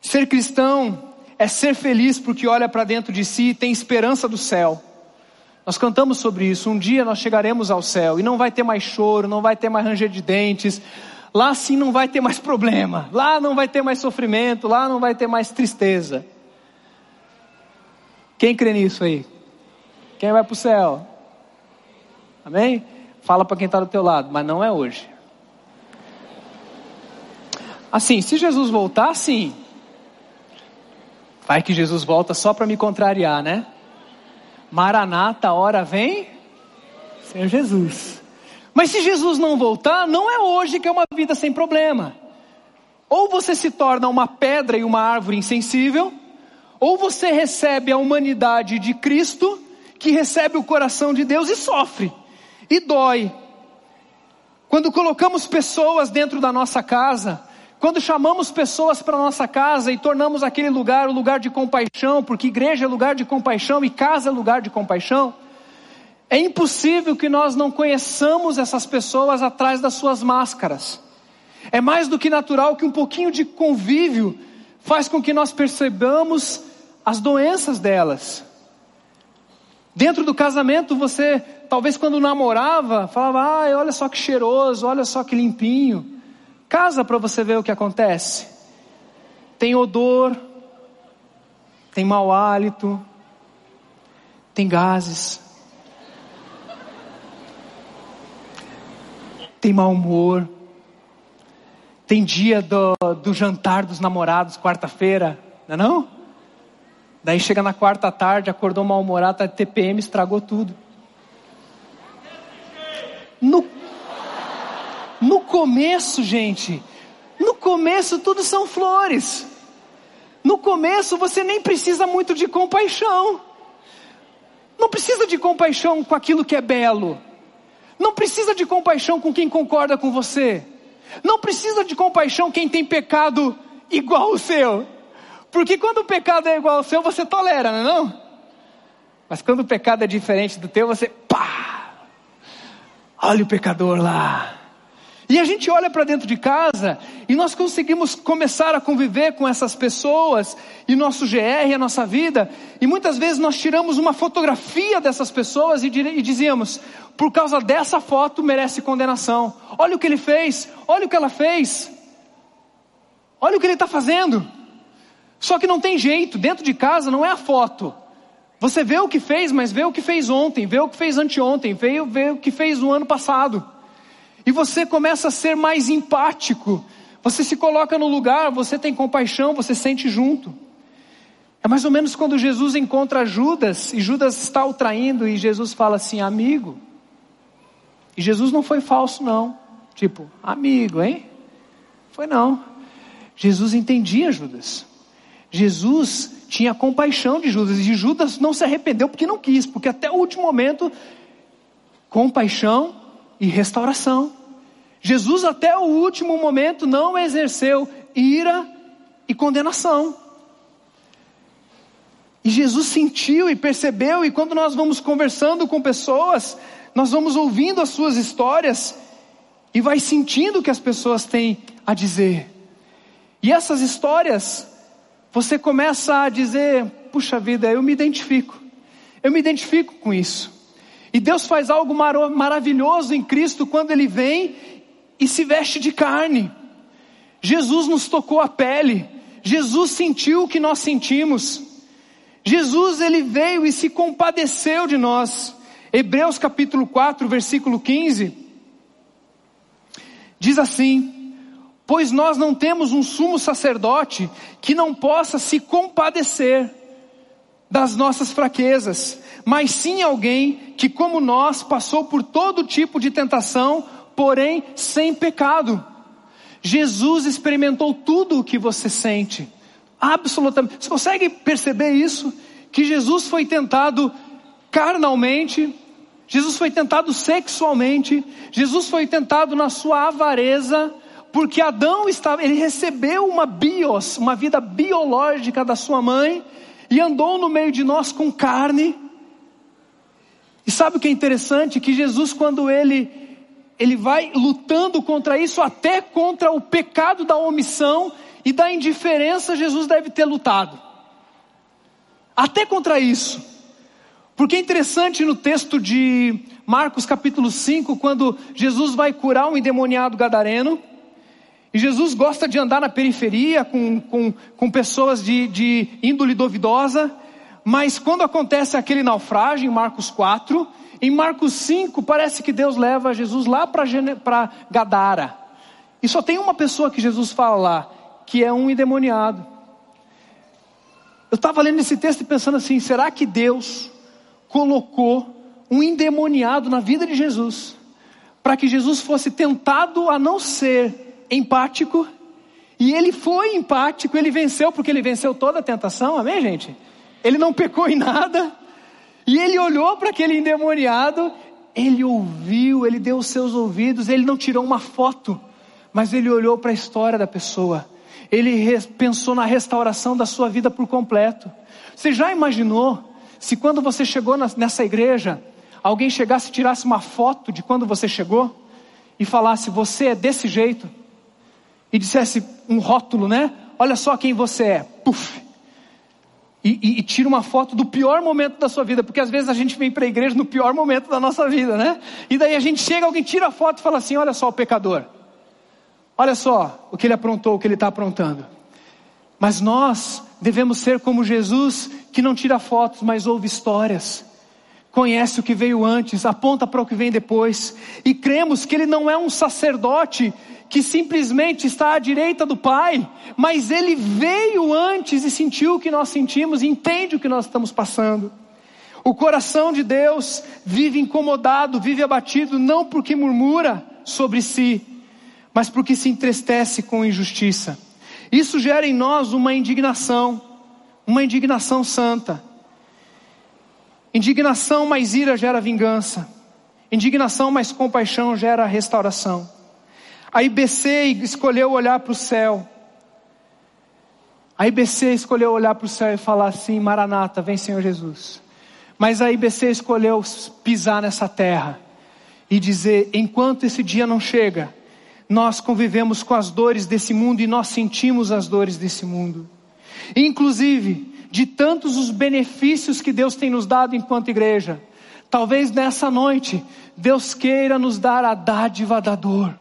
Ser cristão é ser feliz porque olha para dentro de si e tem esperança do céu. Nós cantamos sobre isso. Um dia nós chegaremos ao céu e não vai ter mais choro, não vai ter mais ranger de dentes. Lá sim não vai ter mais <laughs> problema. Lá não vai ter mais sofrimento. Lá não vai ter mais tristeza. Quem crê nisso aí? Quem vai para o céu? Amém? Fala para quem está do teu lado, mas não é hoje. Assim, se Jesus voltar, sim. Vai que Jesus volta só para me contrariar, né? Maranata, hora vem, Senhor Jesus. Mas se Jesus não voltar, não é hoje que é uma vida sem problema. Ou você se torna uma pedra e uma árvore insensível, ou você recebe a humanidade de Cristo, que recebe o coração de Deus e sofre, e dói. Quando colocamos pessoas dentro da nossa casa, quando chamamos pessoas para nossa casa e tornamos aquele lugar o lugar de compaixão, porque igreja é lugar de compaixão e casa é lugar de compaixão, é impossível que nós não conheçamos essas pessoas atrás das suas máscaras. É mais do que natural que um pouquinho de convívio faz com que nós percebamos as doenças delas. Dentro do casamento, você, talvez quando namorava, falava: ah, olha só que cheiroso, olha só que limpinho. Casa para você ver o que acontece. Tem odor, tem mau hálito, tem gases, tem mau humor, tem dia do, do jantar dos namorados, quarta-feira, não é não? Daí chega na quarta tarde, acordou mal-humorado, tá TPM, estragou tudo. No no começo, gente, no começo tudo são flores. No começo você nem precisa muito de compaixão. Não precisa de compaixão com aquilo que é belo. Não precisa de compaixão com quem concorda com você. Não precisa de compaixão quem tem pecado igual o seu. Porque quando o pecado é igual ao seu, você tolera, não é não? Mas quando o pecado é diferente do teu, você pá! Olha o pecador lá. E a gente olha para dentro de casa e nós conseguimos começar a conviver com essas pessoas e nosso GR, a nossa vida, e muitas vezes nós tiramos uma fotografia dessas pessoas e, e dizíamos: por causa dessa foto merece condenação. Olha o que ele fez, olha o que ela fez, olha o que ele está fazendo. Só que não tem jeito, dentro de casa não é a foto. Você vê o que fez, mas vê o que fez ontem, vê o que fez anteontem, vê, vê o que fez no ano passado. E você começa a ser mais empático. Você se coloca no lugar, você tem compaixão, você sente junto. É mais ou menos quando Jesus encontra Judas e Judas está o traindo e Jesus fala assim: amigo. E Jesus não foi falso, não. Tipo, amigo, hein? Foi não. Jesus entendia Judas. Jesus tinha compaixão de Judas e Judas não se arrependeu porque não quis, porque até o último momento, compaixão e restauração. Jesus, até o último momento, não exerceu ira e condenação. E Jesus sentiu e percebeu, e quando nós vamos conversando com pessoas, nós vamos ouvindo as suas histórias e vai sentindo o que as pessoas têm a dizer. E essas histórias, você começa a dizer: puxa vida, eu me identifico, eu me identifico com isso. E Deus faz algo mar maravilhoso em Cristo quando Ele vem e se veste de carne. Jesus nos tocou a pele, Jesus sentiu o que nós sentimos. Jesus ele veio e se compadeceu de nós. Hebreus capítulo 4, versículo 15 diz assim: Pois nós não temos um sumo sacerdote que não possa se compadecer das nossas fraquezas, mas sim alguém que, como nós, passou por todo tipo de tentação, porém sem pecado. Jesus experimentou tudo o que você sente. Absolutamente. Você consegue perceber isso? Que Jesus foi tentado carnalmente, Jesus foi tentado sexualmente, Jesus foi tentado na sua avareza, porque Adão estava, ele recebeu uma bios, uma vida biológica da sua mãe, e andou no meio de nós com carne. E sabe o que é interessante? Que Jesus, quando ele, ele vai lutando contra isso, até contra o pecado da omissão e da indiferença, Jesus deve ter lutado. Até contra isso. Porque é interessante no texto de Marcos capítulo 5, quando Jesus vai curar um endemoniado gadareno, e Jesus gosta de andar na periferia com, com, com pessoas de, de índole duvidosa, mas quando acontece aquele naufrágio em Marcos 4, em Marcos 5 parece que Deus leva Jesus lá para Gadara. E só tem uma pessoa que Jesus fala lá, que é um endemoniado. Eu estava lendo esse texto e pensando assim: será que Deus colocou um endemoniado na vida de Jesus, para que Jesus fosse tentado a não ser empático, e ele foi empático, ele venceu, porque ele venceu toda a tentação, amém, gente? Ele não pecou em nada, e ele olhou para aquele endemoniado, ele ouviu, ele deu os seus ouvidos, ele não tirou uma foto, mas ele olhou para a história da pessoa, ele pensou na restauração da sua vida por completo. Você já imaginou se quando você chegou nessa igreja, alguém chegasse e tirasse uma foto de quando você chegou e falasse: Você é desse jeito? e dissesse um rótulo, né? Olha só quem você é. Puf. E, e, e, tira uma foto do pior momento da sua vida, porque às vezes a gente vem para a igreja no pior momento da nossa vida, né? E daí a gente chega, alguém tira a foto e fala assim: Olha só o pecador, olha só o que ele aprontou, o que ele está aprontando. Mas nós devemos ser como Jesus, que não tira fotos, mas ouve histórias, conhece o que veio antes, aponta para o que vem depois, e cremos que ele não é um sacerdote que simplesmente está à direita do Pai, mas ele veio antes e sentiu o que nós sentimos, entende o que nós estamos passando. O coração de Deus vive incomodado, vive abatido, não porque murmura sobre si, mas porque se entristece com injustiça. Isso gera em nós uma indignação, uma indignação santa. Indignação mais ira gera vingança. Indignação mais compaixão gera restauração. A IBC escolheu olhar para o céu. A IBC escolheu olhar para o céu e falar assim: Maranata, vem Senhor Jesus. Mas a IBC escolheu pisar nessa terra e dizer: enquanto esse dia não chega, nós convivemos com as dores desse mundo e nós sentimos as dores desse mundo. Inclusive, de tantos os benefícios que Deus tem nos dado enquanto igreja, talvez nessa noite Deus queira nos dar a dádiva da dor.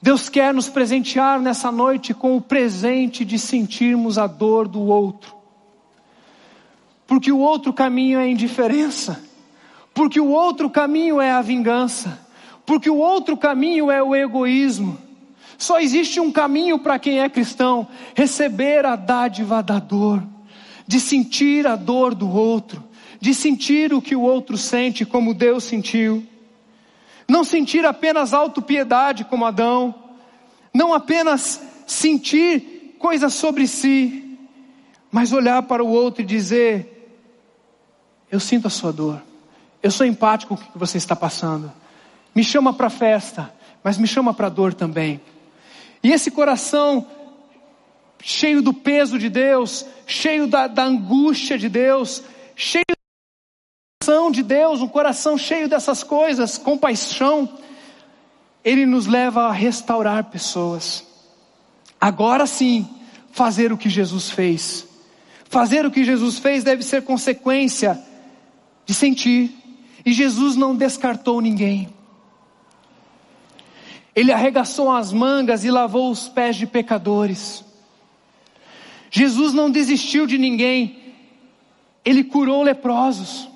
Deus quer nos presentear nessa noite com o presente de sentirmos a dor do outro. Porque o outro caminho é a indiferença. Porque o outro caminho é a vingança. Porque o outro caminho é o egoísmo. Só existe um caminho para quem é cristão: receber a dádiva da dor, de sentir a dor do outro, de sentir o que o outro sente, como Deus sentiu. Não sentir apenas autopiedade como Adão, não apenas sentir coisas sobre si, mas olhar para o outro e dizer: Eu sinto a sua dor, eu sou empático com o que você está passando. Me chama para a festa, mas me chama para a dor também. E esse coração cheio do peso de Deus, cheio da, da angústia de Deus, cheio coração de Deus, um coração cheio dessas coisas, compaixão, ele nos leva a restaurar pessoas. Agora sim, fazer o que Jesus fez. Fazer o que Jesus fez deve ser consequência de sentir. E Jesus não descartou ninguém. Ele arregaçou as mangas e lavou os pés de pecadores. Jesus não desistiu de ninguém. Ele curou leprosos.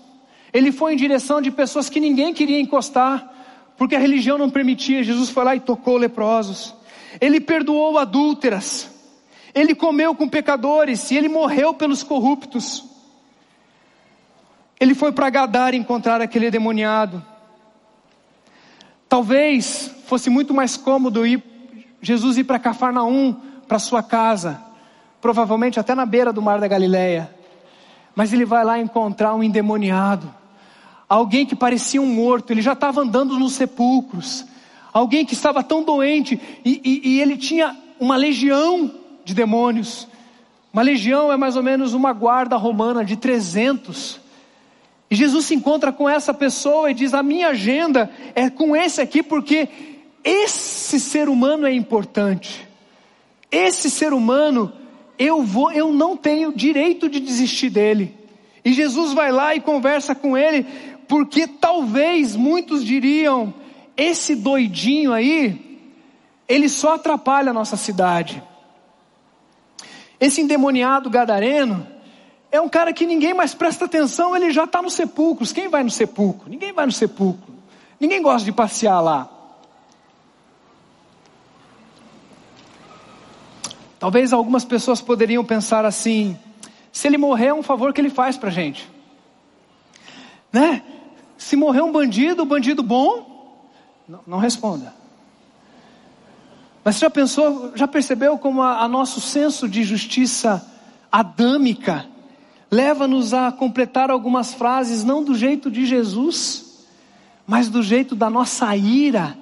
Ele foi em direção de pessoas que ninguém queria encostar, porque a religião não permitia. Jesus foi lá e tocou leprosos. Ele perdoou adúlteras. Ele comeu com pecadores e ele morreu pelos corruptos. Ele foi para Gadar encontrar aquele demoniado. Talvez fosse muito mais cômodo ir, Jesus ir para Cafarnaum, para sua casa, provavelmente até na beira do mar da Galileia. Mas ele vai lá encontrar um endemoniado, alguém que parecia um morto, ele já estava andando nos sepulcros, alguém que estava tão doente e, e, e ele tinha uma legião de demônios. Uma legião é mais ou menos uma guarda romana de 300. E Jesus se encontra com essa pessoa e diz: A minha agenda é com esse aqui, porque esse ser humano é importante. Esse ser humano, eu vou, eu não tenho direito de desistir dele. E Jesus vai lá e conversa com ele, porque talvez muitos diriam: esse doidinho aí, ele só atrapalha a nossa cidade. Esse endemoniado gadareno é um cara que ninguém mais presta atenção, ele já está nos sepulcros. Quem vai no sepulcro? Ninguém vai no sepulcro. Ninguém gosta de passear lá. Talvez algumas pessoas poderiam pensar assim: se ele morrer, é um favor que ele faz para a gente, né? Se morrer um bandido, bandido bom, não, não responda. Mas você já pensou, já percebeu como a, a nosso senso de justiça adâmica leva-nos a completar algumas frases não do jeito de Jesus, mas do jeito da nossa ira.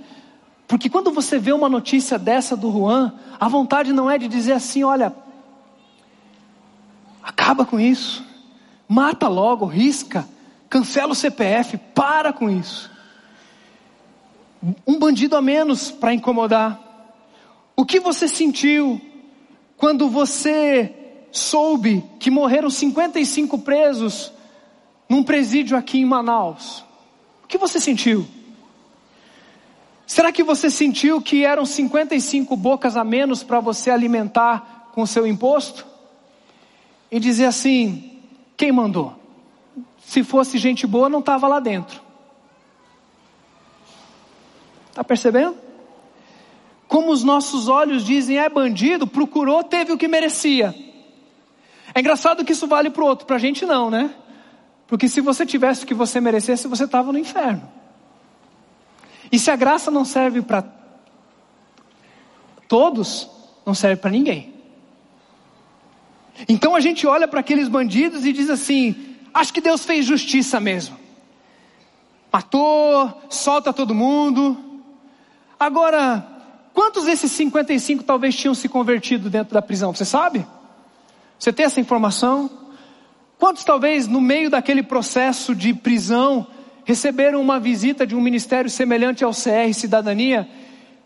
Porque quando você vê uma notícia dessa do Juan, a vontade não é de dizer assim, olha, acaba com isso, mata logo, risca, cancela o CPF, para com isso. Um bandido a menos para incomodar. O que você sentiu quando você soube que morreram 55 presos num presídio aqui em Manaus? O que você sentiu? Será que você sentiu que eram 55 bocas a menos para você alimentar com o seu imposto? E dizer assim: quem mandou? Se fosse gente boa, não estava lá dentro. Está percebendo? como os nossos olhos dizem é bandido, procurou, teve o que merecia. É engraçado que isso vale para o outro, para a gente não, né? Porque se você tivesse o que você merecesse, você estava no inferno. E se a graça não serve para todos, não serve para ninguém. Então a gente olha para aqueles bandidos e diz assim: acho que Deus fez justiça mesmo. Matou, solta todo mundo. Agora, Quantos desses 55 talvez tinham se convertido dentro da prisão? Você sabe? Você tem essa informação? Quantos talvez no meio daquele processo de prisão receberam uma visita de um ministério semelhante ao CR Cidadania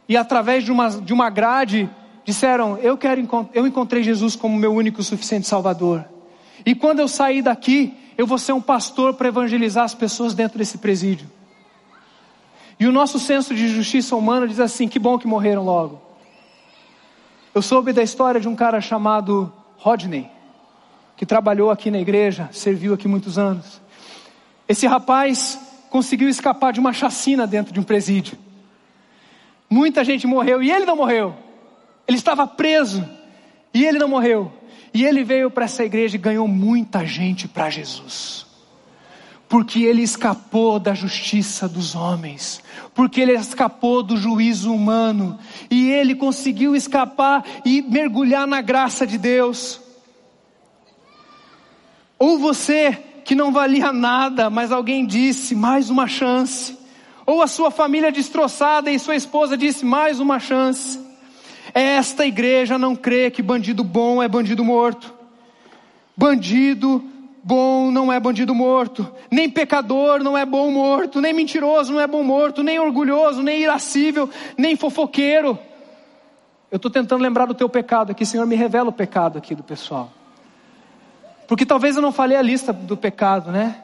e através de uma, de uma grade disseram: eu quero eu encontrei Jesus como meu único e suficiente Salvador. E quando eu sair daqui, eu vou ser um pastor para evangelizar as pessoas dentro desse presídio. E o nosso senso de justiça humana diz assim: que bom que morreram logo. Eu soube da história de um cara chamado Rodney, que trabalhou aqui na igreja, serviu aqui muitos anos. Esse rapaz conseguiu escapar de uma chacina dentro de um presídio. Muita gente morreu e ele não morreu. Ele estava preso e ele não morreu. E ele veio para essa igreja e ganhou muita gente para Jesus porque ele escapou da justiça dos homens, porque ele escapou do juízo humano, e ele conseguiu escapar e mergulhar na graça de Deus. Ou você que não valia nada, mas alguém disse mais uma chance. Ou a sua família destroçada e sua esposa disse mais uma chance. Esta igreja não crê que bandido bom é bandido morto. Bandido bom não é bandido morto, nem pecador não é bom morto, nem mentiroso não é bom morto, nem orgulhoso, nem irascível, nem fofoqueiro. Eu estou tentando lembrar do teu pecado aqui, Senhor, me revela o pecado aqui do pessoal. Porque talvez eu não falei a lista do pecado, né?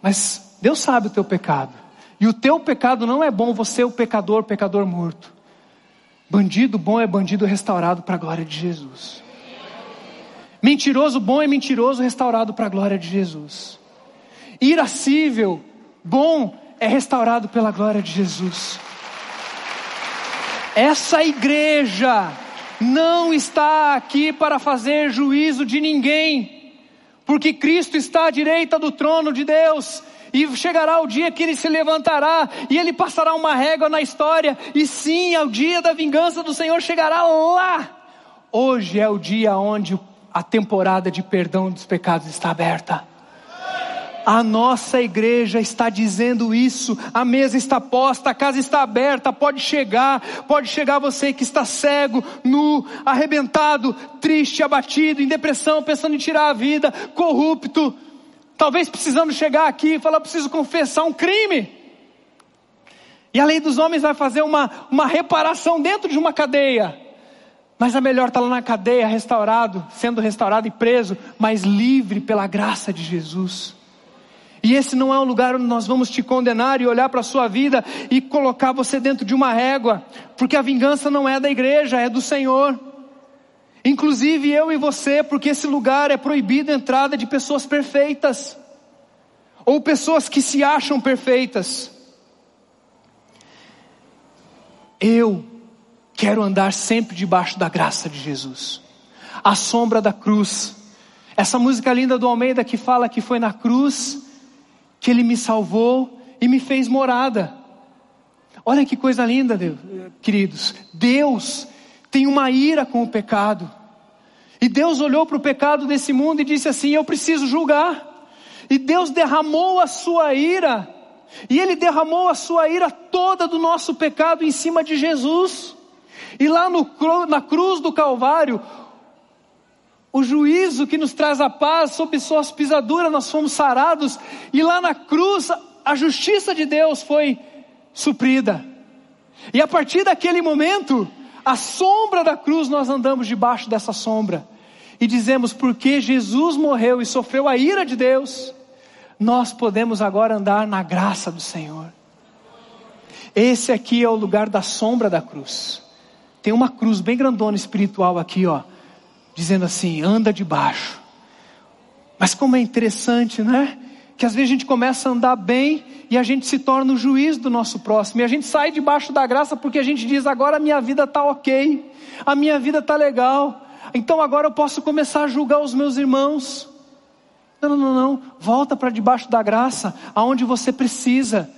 Mas Deus sabe o teu pecado. E o teu pecado não é bom, você é o pecador, pecador morto. Bandido bom é bandido restaurado para a glória de Jesus. Mentiroso bom é mentiroso restaurado para a glória de Jesus. Irascível, bom é restaurado pela glória de Jesus. Essa igreja não está aqui para fazer juízo de ninguém, porque Cristo está à direita do trono de Deus. E chegará o dia que ele se levantará e ele passará uma régua na história, e sim, ao dia da vingança do Senhor chegará lá. Hoje é o dia onde a temporada de perdão dos pecados está aberta. A nossa igreja está dizendo isso, a mesa está posta, a casa está aberta, pode chegar, pode chegar você que está cego, nu, arrebentado, triste, abatido, em depressão, pensando em tirar a vida, corrupto, talvez precisando chegar aqui e falar: preciso confessar um crime. E a lei dos homens vai fazer uma, uma reparação dentro de uma cadeia. Mas é melhor estar lá na cadeia, restaurado, sendo restaurado e preso, mas livre pela graça de Jesus. E esse não é um lugar onde nós vamos te condenar e olhar para a sua vida e colocar você dentro de uma régua, porque a vingança não é da igreja, é do Senhor. Inclusive eu e você, porque esse lugar é proibido a entrada de pessoas perfeitas, ou pessoas que se acham perfeitas. Eu quero andar sempre debaixo da graça de Jesus, a sombra da cruz. Essa música linda do Almeida que fala que foi na cruz que Ele me salvou e me fez morada. Olha que coisa linda, queridos. Deus tem uma ira com o pecado. E Deus olhou para o pecado desse mundo e disse assim: Eu preciso julgar. E Deus derramou a sua ira. E Ele derramou a sua ira toda do nosso pecado em cima de Jesus. E lá no, na cruz do Calvário, o juízo que nos traz a paz, sob suas pisaduras nós fomos sarados, e lá na cruz a justiça de Deus foi suprida. E a partir daquele momento, a sombra da cruz, nós andamos debaixo dessa sombra e dizemos: porque Jesus morreu e sofreu a ira de Deus, nós podemos agora andar na graça do Senhor. Esse aqui é o lugar da sombra da cruz. Tem uma cruz bem grandona espiritual aqui, ó dizendo assim: anda debaixo. Mas como é interessante, né? Que às vezes a gente começa a andar bem e a gente se torna o juiz do nosso próximo. E a gente sai debaixo da graça porque a gente diz: agora a minha vida está ok, a minha vida está legal, então agora eu posso começar a julgar os meus irmãos. Não, não, não, não. Volta para debaixo da graça, aonde você precisa.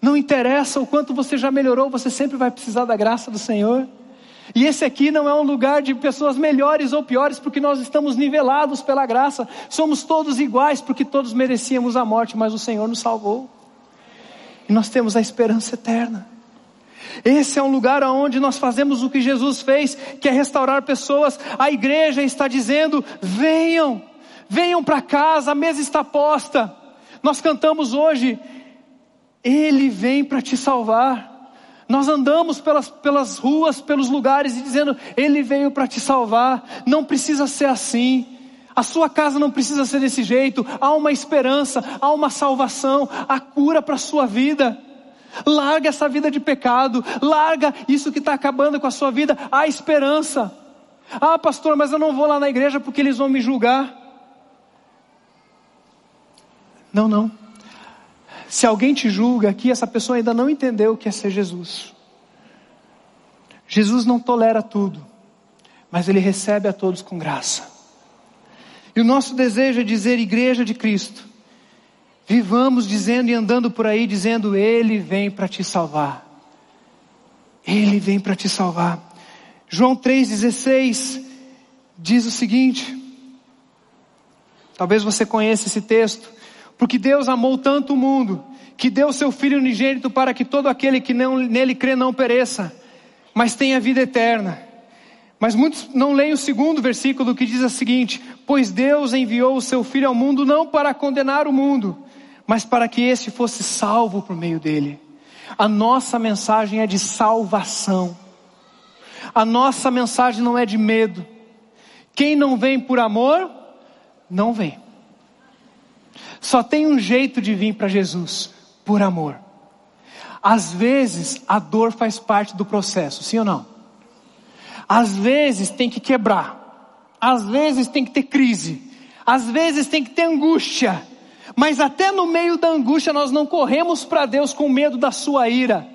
Não interessa o quanto você já melhorou, você sempre vai precisar da graça do Senhor. E esse aqui não é um lugar de pessoas melhores ou piores, porque nós estamos nivelados pela graça. Somos todos iguais, porque todos merecíamos a morte, mas o Senhor nos salvou. E nós temos a esperança eterna. Esse é um lugar onde nós fazemos o que Jesus fez, que é restaurar pessoas. A igreja está dizendo: venham, venham para casa, a mesa está posta. Nós cantamos hoje, Ele vem para te salvar. Nós andamos pelas, pelas ruas, pelos lugares e dizendo: Ele veio para te salvar. Não precisa ser assim. A sua casa não precisa ser desse jeito. Há uma esperança, há uma salvação, há cura para a sua vida. Larga essa vida de pecado, larga isso que está acabando com a sua vida. Há esperança. Ah, pastor, mas eu não vou lá na igreja porque eles vão me julgar. Não, não. Se alguém te julga aqui, essa pessoa ainda não entendeu o que é ser Jesus. Jesus não tolera tudo, mas ele recebe a todos com graça. E o nosso desejo é dizer, Igreja de Cristo, vivamos dizendo e andando por aí dizendo: Ele vem para te salvar. Ele vem para te salvar. João 3,16 diz o seguinte: talvez você conheça esse texto. Porque Deus amou tanto o mundo, que deu seu Filho unigênito para que todo aquele que não, nele crê não pereça, mas tenha vida eterna. Mas muitos não leem o segundo versículo que diz o seguinte: Pois Deus enviou o seu Filho ao mundo não para condenar o mundo, mas para que este fosse salvo por meio dele. A nossa mensagem é de salvação. A nossa mensagem não é de medo. Quem não vem por amor, não vem. Só tem um jeito de vir para Jesus: por amor. Às vezes, a dor faz parte do processo, sim ou não? Às vezes tem que quebrar, às vezes tem que ter crise, às vezes tem que ter angústia, mas até no meio da angústia nós não corremos para Deus com medo da sua ira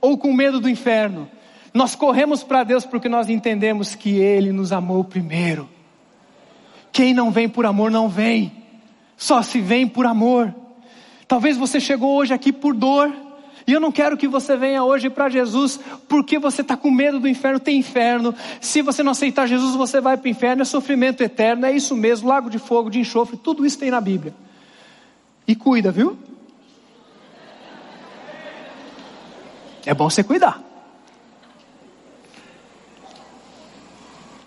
ou com medo do inferno. Nós corremos para Deus porque nós entendemos que Ele nos amou primeiro. Quem não vem por amor não vem, só se vem por amor. Talvez você chegou hoje aqui por dor, e eu não quero que você venha hoje para Jesus porque você está com medo do inferno. Tem inferno. Se você não aceitar Jesus, você vai para o inferno. É sofrimento eterno. É isso mesmo. Lago de fogo, de enxofre. Tudo isso tem na Bíblia. E cuida, viu? É bom você cuidar.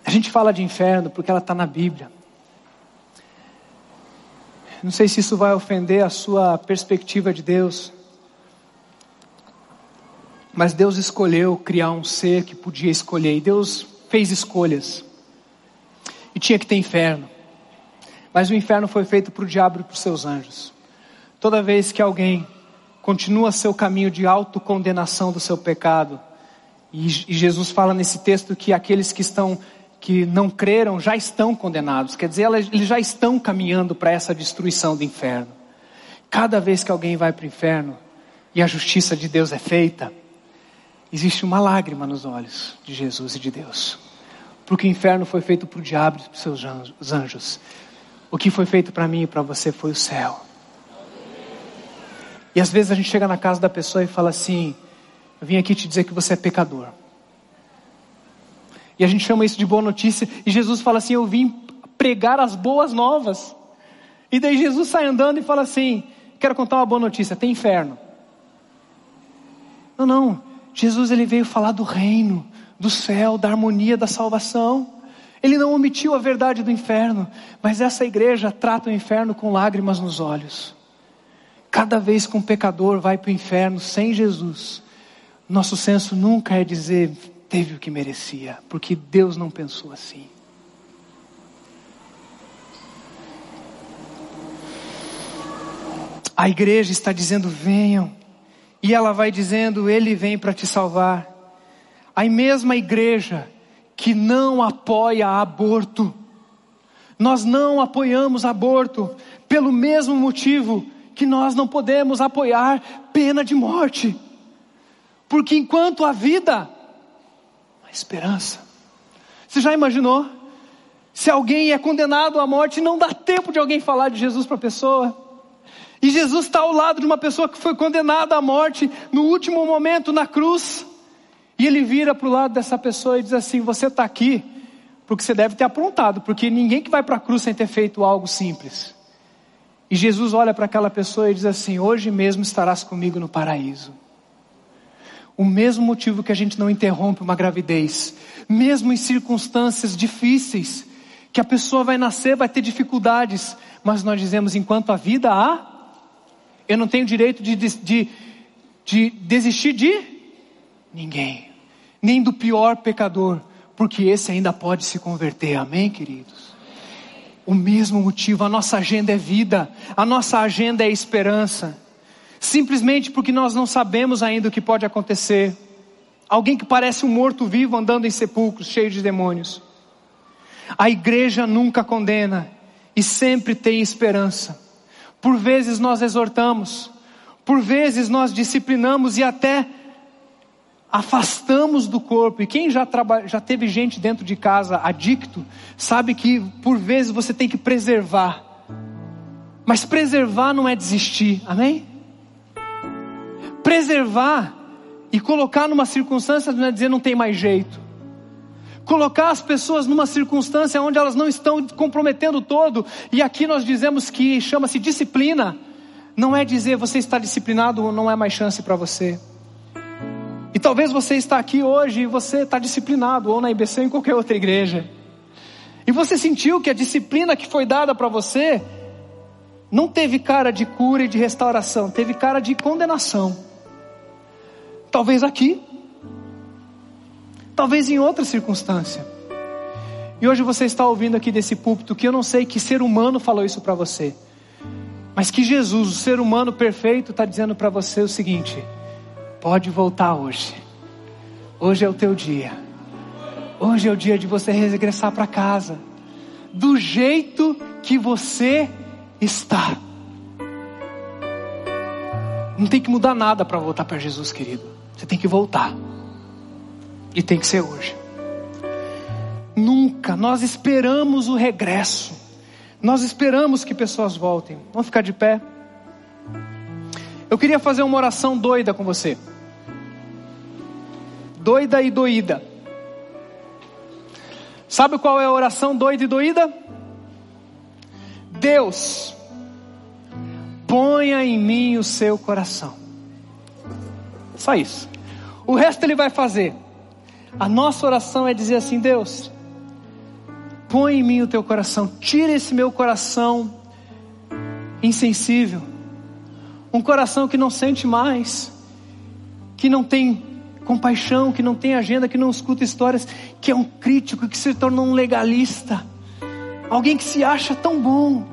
A gente fala de inferno porque ela está na Bíblia. Não sei se isso vai ofender a sua perspectiva de Deus. Mas Deus escolheu criar um ser que podia escolher. E Deus fez escolhas. E tinha que ter inferno. Mas o inferno foi feito para o diabo e para os seus anjos. Toda vez que alguém continua seu caminho de autocondenação do seu pecado, e, e Jesus fala nesse texto que aqueles que estão que não creram já estão condenados, quer dizer, eles já estão caminhando para essa destruição do inferno. Cada vez que alguém vai para o inferno e a justiça de Deus é feita, existe uma lágrima nos olhos de Jesus e de Deus, porque o inferno foi feito para o diabo e para os seus anjos. O que foi feito para mim e para você foi o céu. E às vezes a gente chega na casa da pessoa e fala assim: Eu vim aqui te dizer que você é pecador. E a gente chama isso de boa notícia. E Jesus fala assim: Eu vim pregar as boas novas. E daí Jesus sai andando e fala assim: Quero contar uma boa notícia: tem inferno. Não, não. Jesus ele veio falar do reino, do céu, da harmonia, da salvação. Ele não omitiu a verdade do inferno, mas essa igreja trata o inferno com lágrimas nos olhos. Cada vez que um pecador vai para o inferno sem Jesus, nosso senso nunca é dizer teve o que merecia, porque Deus não pensou assim. A igreja está dizendo: venham, e ela vai dizendo: Ele vem para te salvar. A mesma igreja que não apoia aborto, nós não apoiamos aborto, pelo mesmo motivo que nós não podemos apoiar pena de morte, porque enquanto a vida esperança. Você já imaginou? Se alguém é condenado à morte, não dá tempo de alguém falar de Jesus para a pessoa. E Jesus está ao lado de uma pessoa que foi condenada à morte no último momento na cruz. E ele vira para o lado dessa pessoa e diz assim: Você está aqui porque você deve ter aprontado, porque ninguém que vai para a cruz sem ter feito algo simples. E Jesus olha para aquela pessoa e diz assim: Hoje mesmo estarás comigo no paraíso. O mesmo motivo que a gente não interrompe uma gravidez, mesmo em circunstâncias difíceis, que a pessoa vai nascer, vai ter dificuldades, mas nós dizemos: enquanto a vida há, eu não tenho direito de, de, de desistir de ninguém, nem do pior pecador, porque esse ainda pode se converter, amém, queridos? O mesmo motivo, a nossa agenda é vida, a nossa agenda é esperança simplesmente porque nós não sabemos ainda o que pode acontecer. Alguém que parece um morto-vivo andando em sepulcros, cheio de demônios. A igreja nunca condena e sempre tem esperança. Por vezes nós exortamos, por vezes nós disciplinamos e até afastamos do corpo. E quem já, traba, já teve gente dentro de casa adicto, sabe que por vezes você tem que preservar. Mas preservar não é desistir, amém? Preservar e colocar numa circunstância, não é dizer não tem mais jeito. Colocar as pessoas numa circunstância onde elas não estão comprometendo todo, e aqui nós dizemos que chama-se disciplina, não é dizer você está disciplinado ou não é mais chance para você. E talvez você está aqui hoje e você está disciplinado, ou na IBC ou em qualquer outra igreja. E você sentiu que a disciplina que foi dada para você não teve cara de cura e de restauração, teve cara de condenação. Talvez aqui, talvez em outra circunstância. E hoje você está ouvindo aqui desse púlpito que eu não sei que ser humano falou isso para você. Mas que Jesus, o ser humano perfeito, está dizendo para você o seguinte: pode voltar hoje. Hoje é o teu dia. Hoje é o dia de você regressar para casa. Do jeito que você está. Não tem que mudar nada para voltar para Jesus, querido. Você tem que voltar. E tem que ser hoje. Nunca, nós esperamos o regresso. Nós esperamos que pessoas voltem. Vamos ficar de pé. Eu queria fazer uma oração doida com você. Doida e doída. Sabe qual é a oração doida e doída? Deus, ponha em mim o seu coração. Só isso. O resto ele vai fazer. A nossa oração é dizer assim: Deus, põe em mim o teu coração, tira esse meu coração insensível, um coração que não sente mais, que não tem compaixão, que não tem agenda, que não escuta histórias, que é um crítico, que se torna um legalista, alguém que se acha tão bom,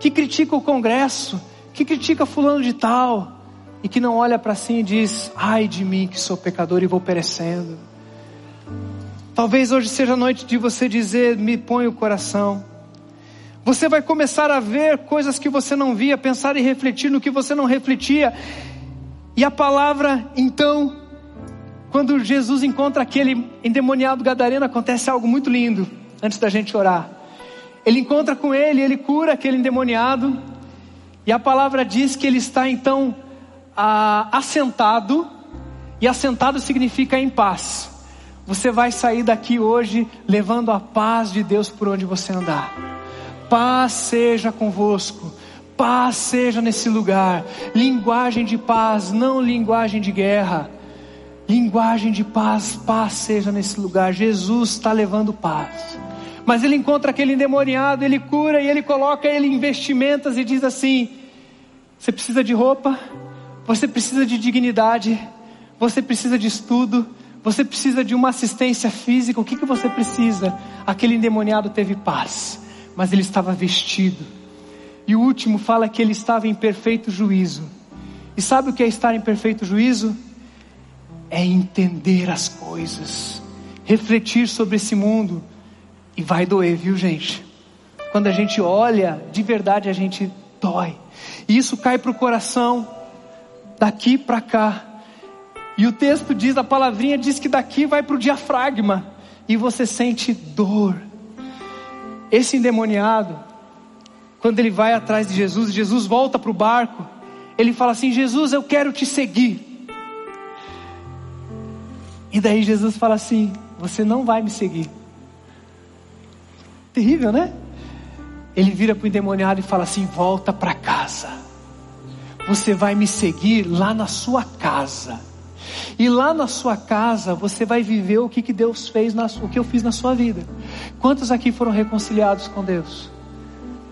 que critica o Congresso, que critica fulano de tal, e que não olha para si e diz: ai de mim que sou pecador e vou perecendo. Talvez hoje seja a noite de você dizer: me põe o coração. Você vai começar a ver coisas que você não via, pensar e refletir no que você não refletia. E a palavra, então, quando Jesus encontra aquele endemoniado gadareno, acontece algo muito lindo, antes da gente orar. Ele encontra com ele, ele cura aquele endemoniado, e a palavra diz que ele está então assentado, e assentado significa em paz. Você vai sair daqui hoje levando a paz de Deus por onde você andar. Paz seja convosco. Paz seja nesse lugar. Linguagem de paz, não linguagem de guerra. Linguagem de paz, paz seja nesse lugar. Jesus está levando paz. Mas ele encontra aquele endemoniado, ele cura e ele coloca ele em vestimentas e diz assim: Você precisa de roupa, você precisa de dignidade, você precisa de estudo, você precisa de uma assistência física, o que, que você precisa? Aquele endemoniado teve paz, mas ele estava vestido. E o último fala que ele estava em perfeito juízo. E sabe o que é estar em perfeito juízo? É entender as coisas, refletir sobre esse mundo. E vai doer, viu, gente? Quando a gente olha, de verdade a gente dói. E isso cai para o coração, daqui para cá. E o texto diz, a palavrinha diz que daqui vai para o diafragma e você sente dor. Esse endemoniado, quando ele vai atrás de Jesus, Jesus volta para o barco, ele fala assim: Jesus, eu quero te seguir. E daí Jesus fala assim: Você não vai me seguir. Terrível, né? Ele vira para o endemoniado e fala assim: Volta para casa. Você vai me seguir lá na sua casa e lá na sua casa você vai viver o que, que Deus fez, na, o que eu fiz na sua vida. Quantos aqui foram reconciliados com Deus?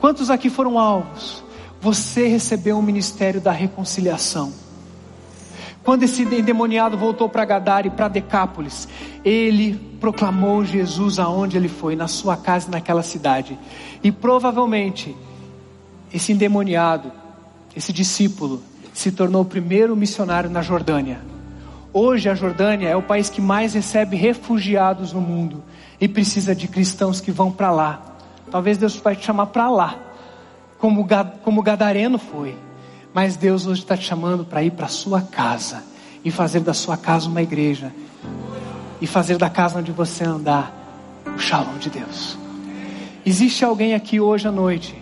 Quantos aqui foram alvos? Você recebeu o ministério da reconciliação. Quando esse endemoniado voltou para Gadara e para Decápolis, ele proclamou Jesus aonde ele foi, na sua casa naquela cidade. E provavelmente, esse endemoniado, esse discípulo, se tornou o primeiro missionário na Jordânia. Hoje a Jordânia é o país que mais recebe refugiados no mundo e precisa de cristãos que vão para lá. Talvez Deus vai te chamar para lá, como como Gadareno foi. Mas Deus hoje está te chamando para ir para sua casa e fazer da sua casa uma igreja e fazer da casa onde você andar o shalom de Deus. Existe alguém aqui hoje à noite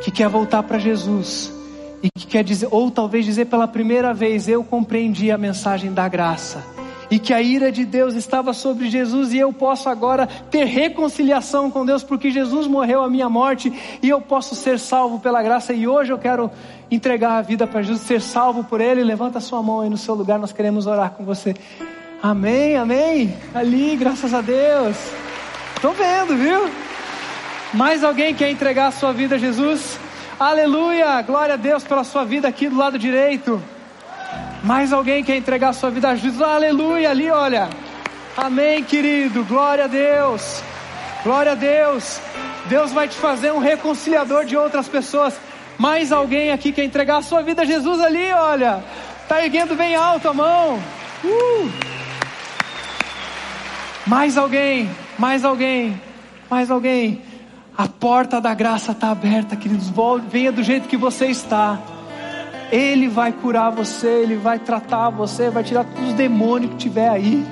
que quer voltar para Jesus e que quer dizer, ou talvez dizer pela primeira vez, eu compreendi a mensagem da graça. E que a ira de Deus estava sobre Jesus e eu posso agora ter reconciliação com Deus porque Jesus morreu a minha morte e eu posso ser salvo pela graça. E hoje eu quero entregar a vida para Jesus, ser salvo por Ele. Levanta sua mão aí no seu lugar, nós queremos orar com você. Amém, amém. Ali, graças a Deus. Estou vendo, viu? Mais alguém quer entregar a sua vida a Jesus? Aleluia! Glória a Deus pela sua vida aqui do lado direito. Mais alguém quer entregar a sua vida a Jesus? Aleluia! Ali, olha. Amém, querido. Glória a Deus. Glória a Deus. Deus vai te fazer um reconciliador de outras pessoas. Mais alguém aqui quer entregar a sua vida a Jesus ali, olha. Tá erguendo bem alto a mão. Uh! Mais alguém, mais alguém, mais alguém. A porta da graça está aberta, queridos. Venha do jeito que você está. Ele vai curar você, Ele vai tratar você, vai tirar todos os demônios que tiver aí.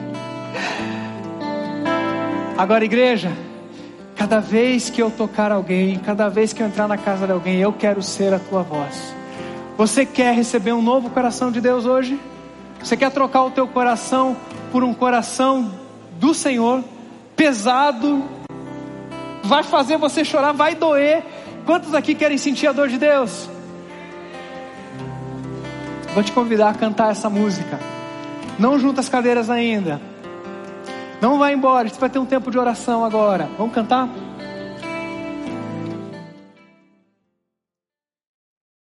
Agora, igreja, cada vez que eu tocar alguém, cada vez que eu entrar na casa de alguém, eu quero ser a tua voz. Você quer receber um novo coração de Deus hoje? Você quer trocar o teu coração por um coração do Senhor, pesado, vai fazer você chorar, vai doer. Quantos aqui querem sentir a dor de Deus? Vou te convidar a cantar essa música. Não junta as cadeiras ainda. Não vai embora, a gente vai ter um tempo de oração agora. Vamos cantar?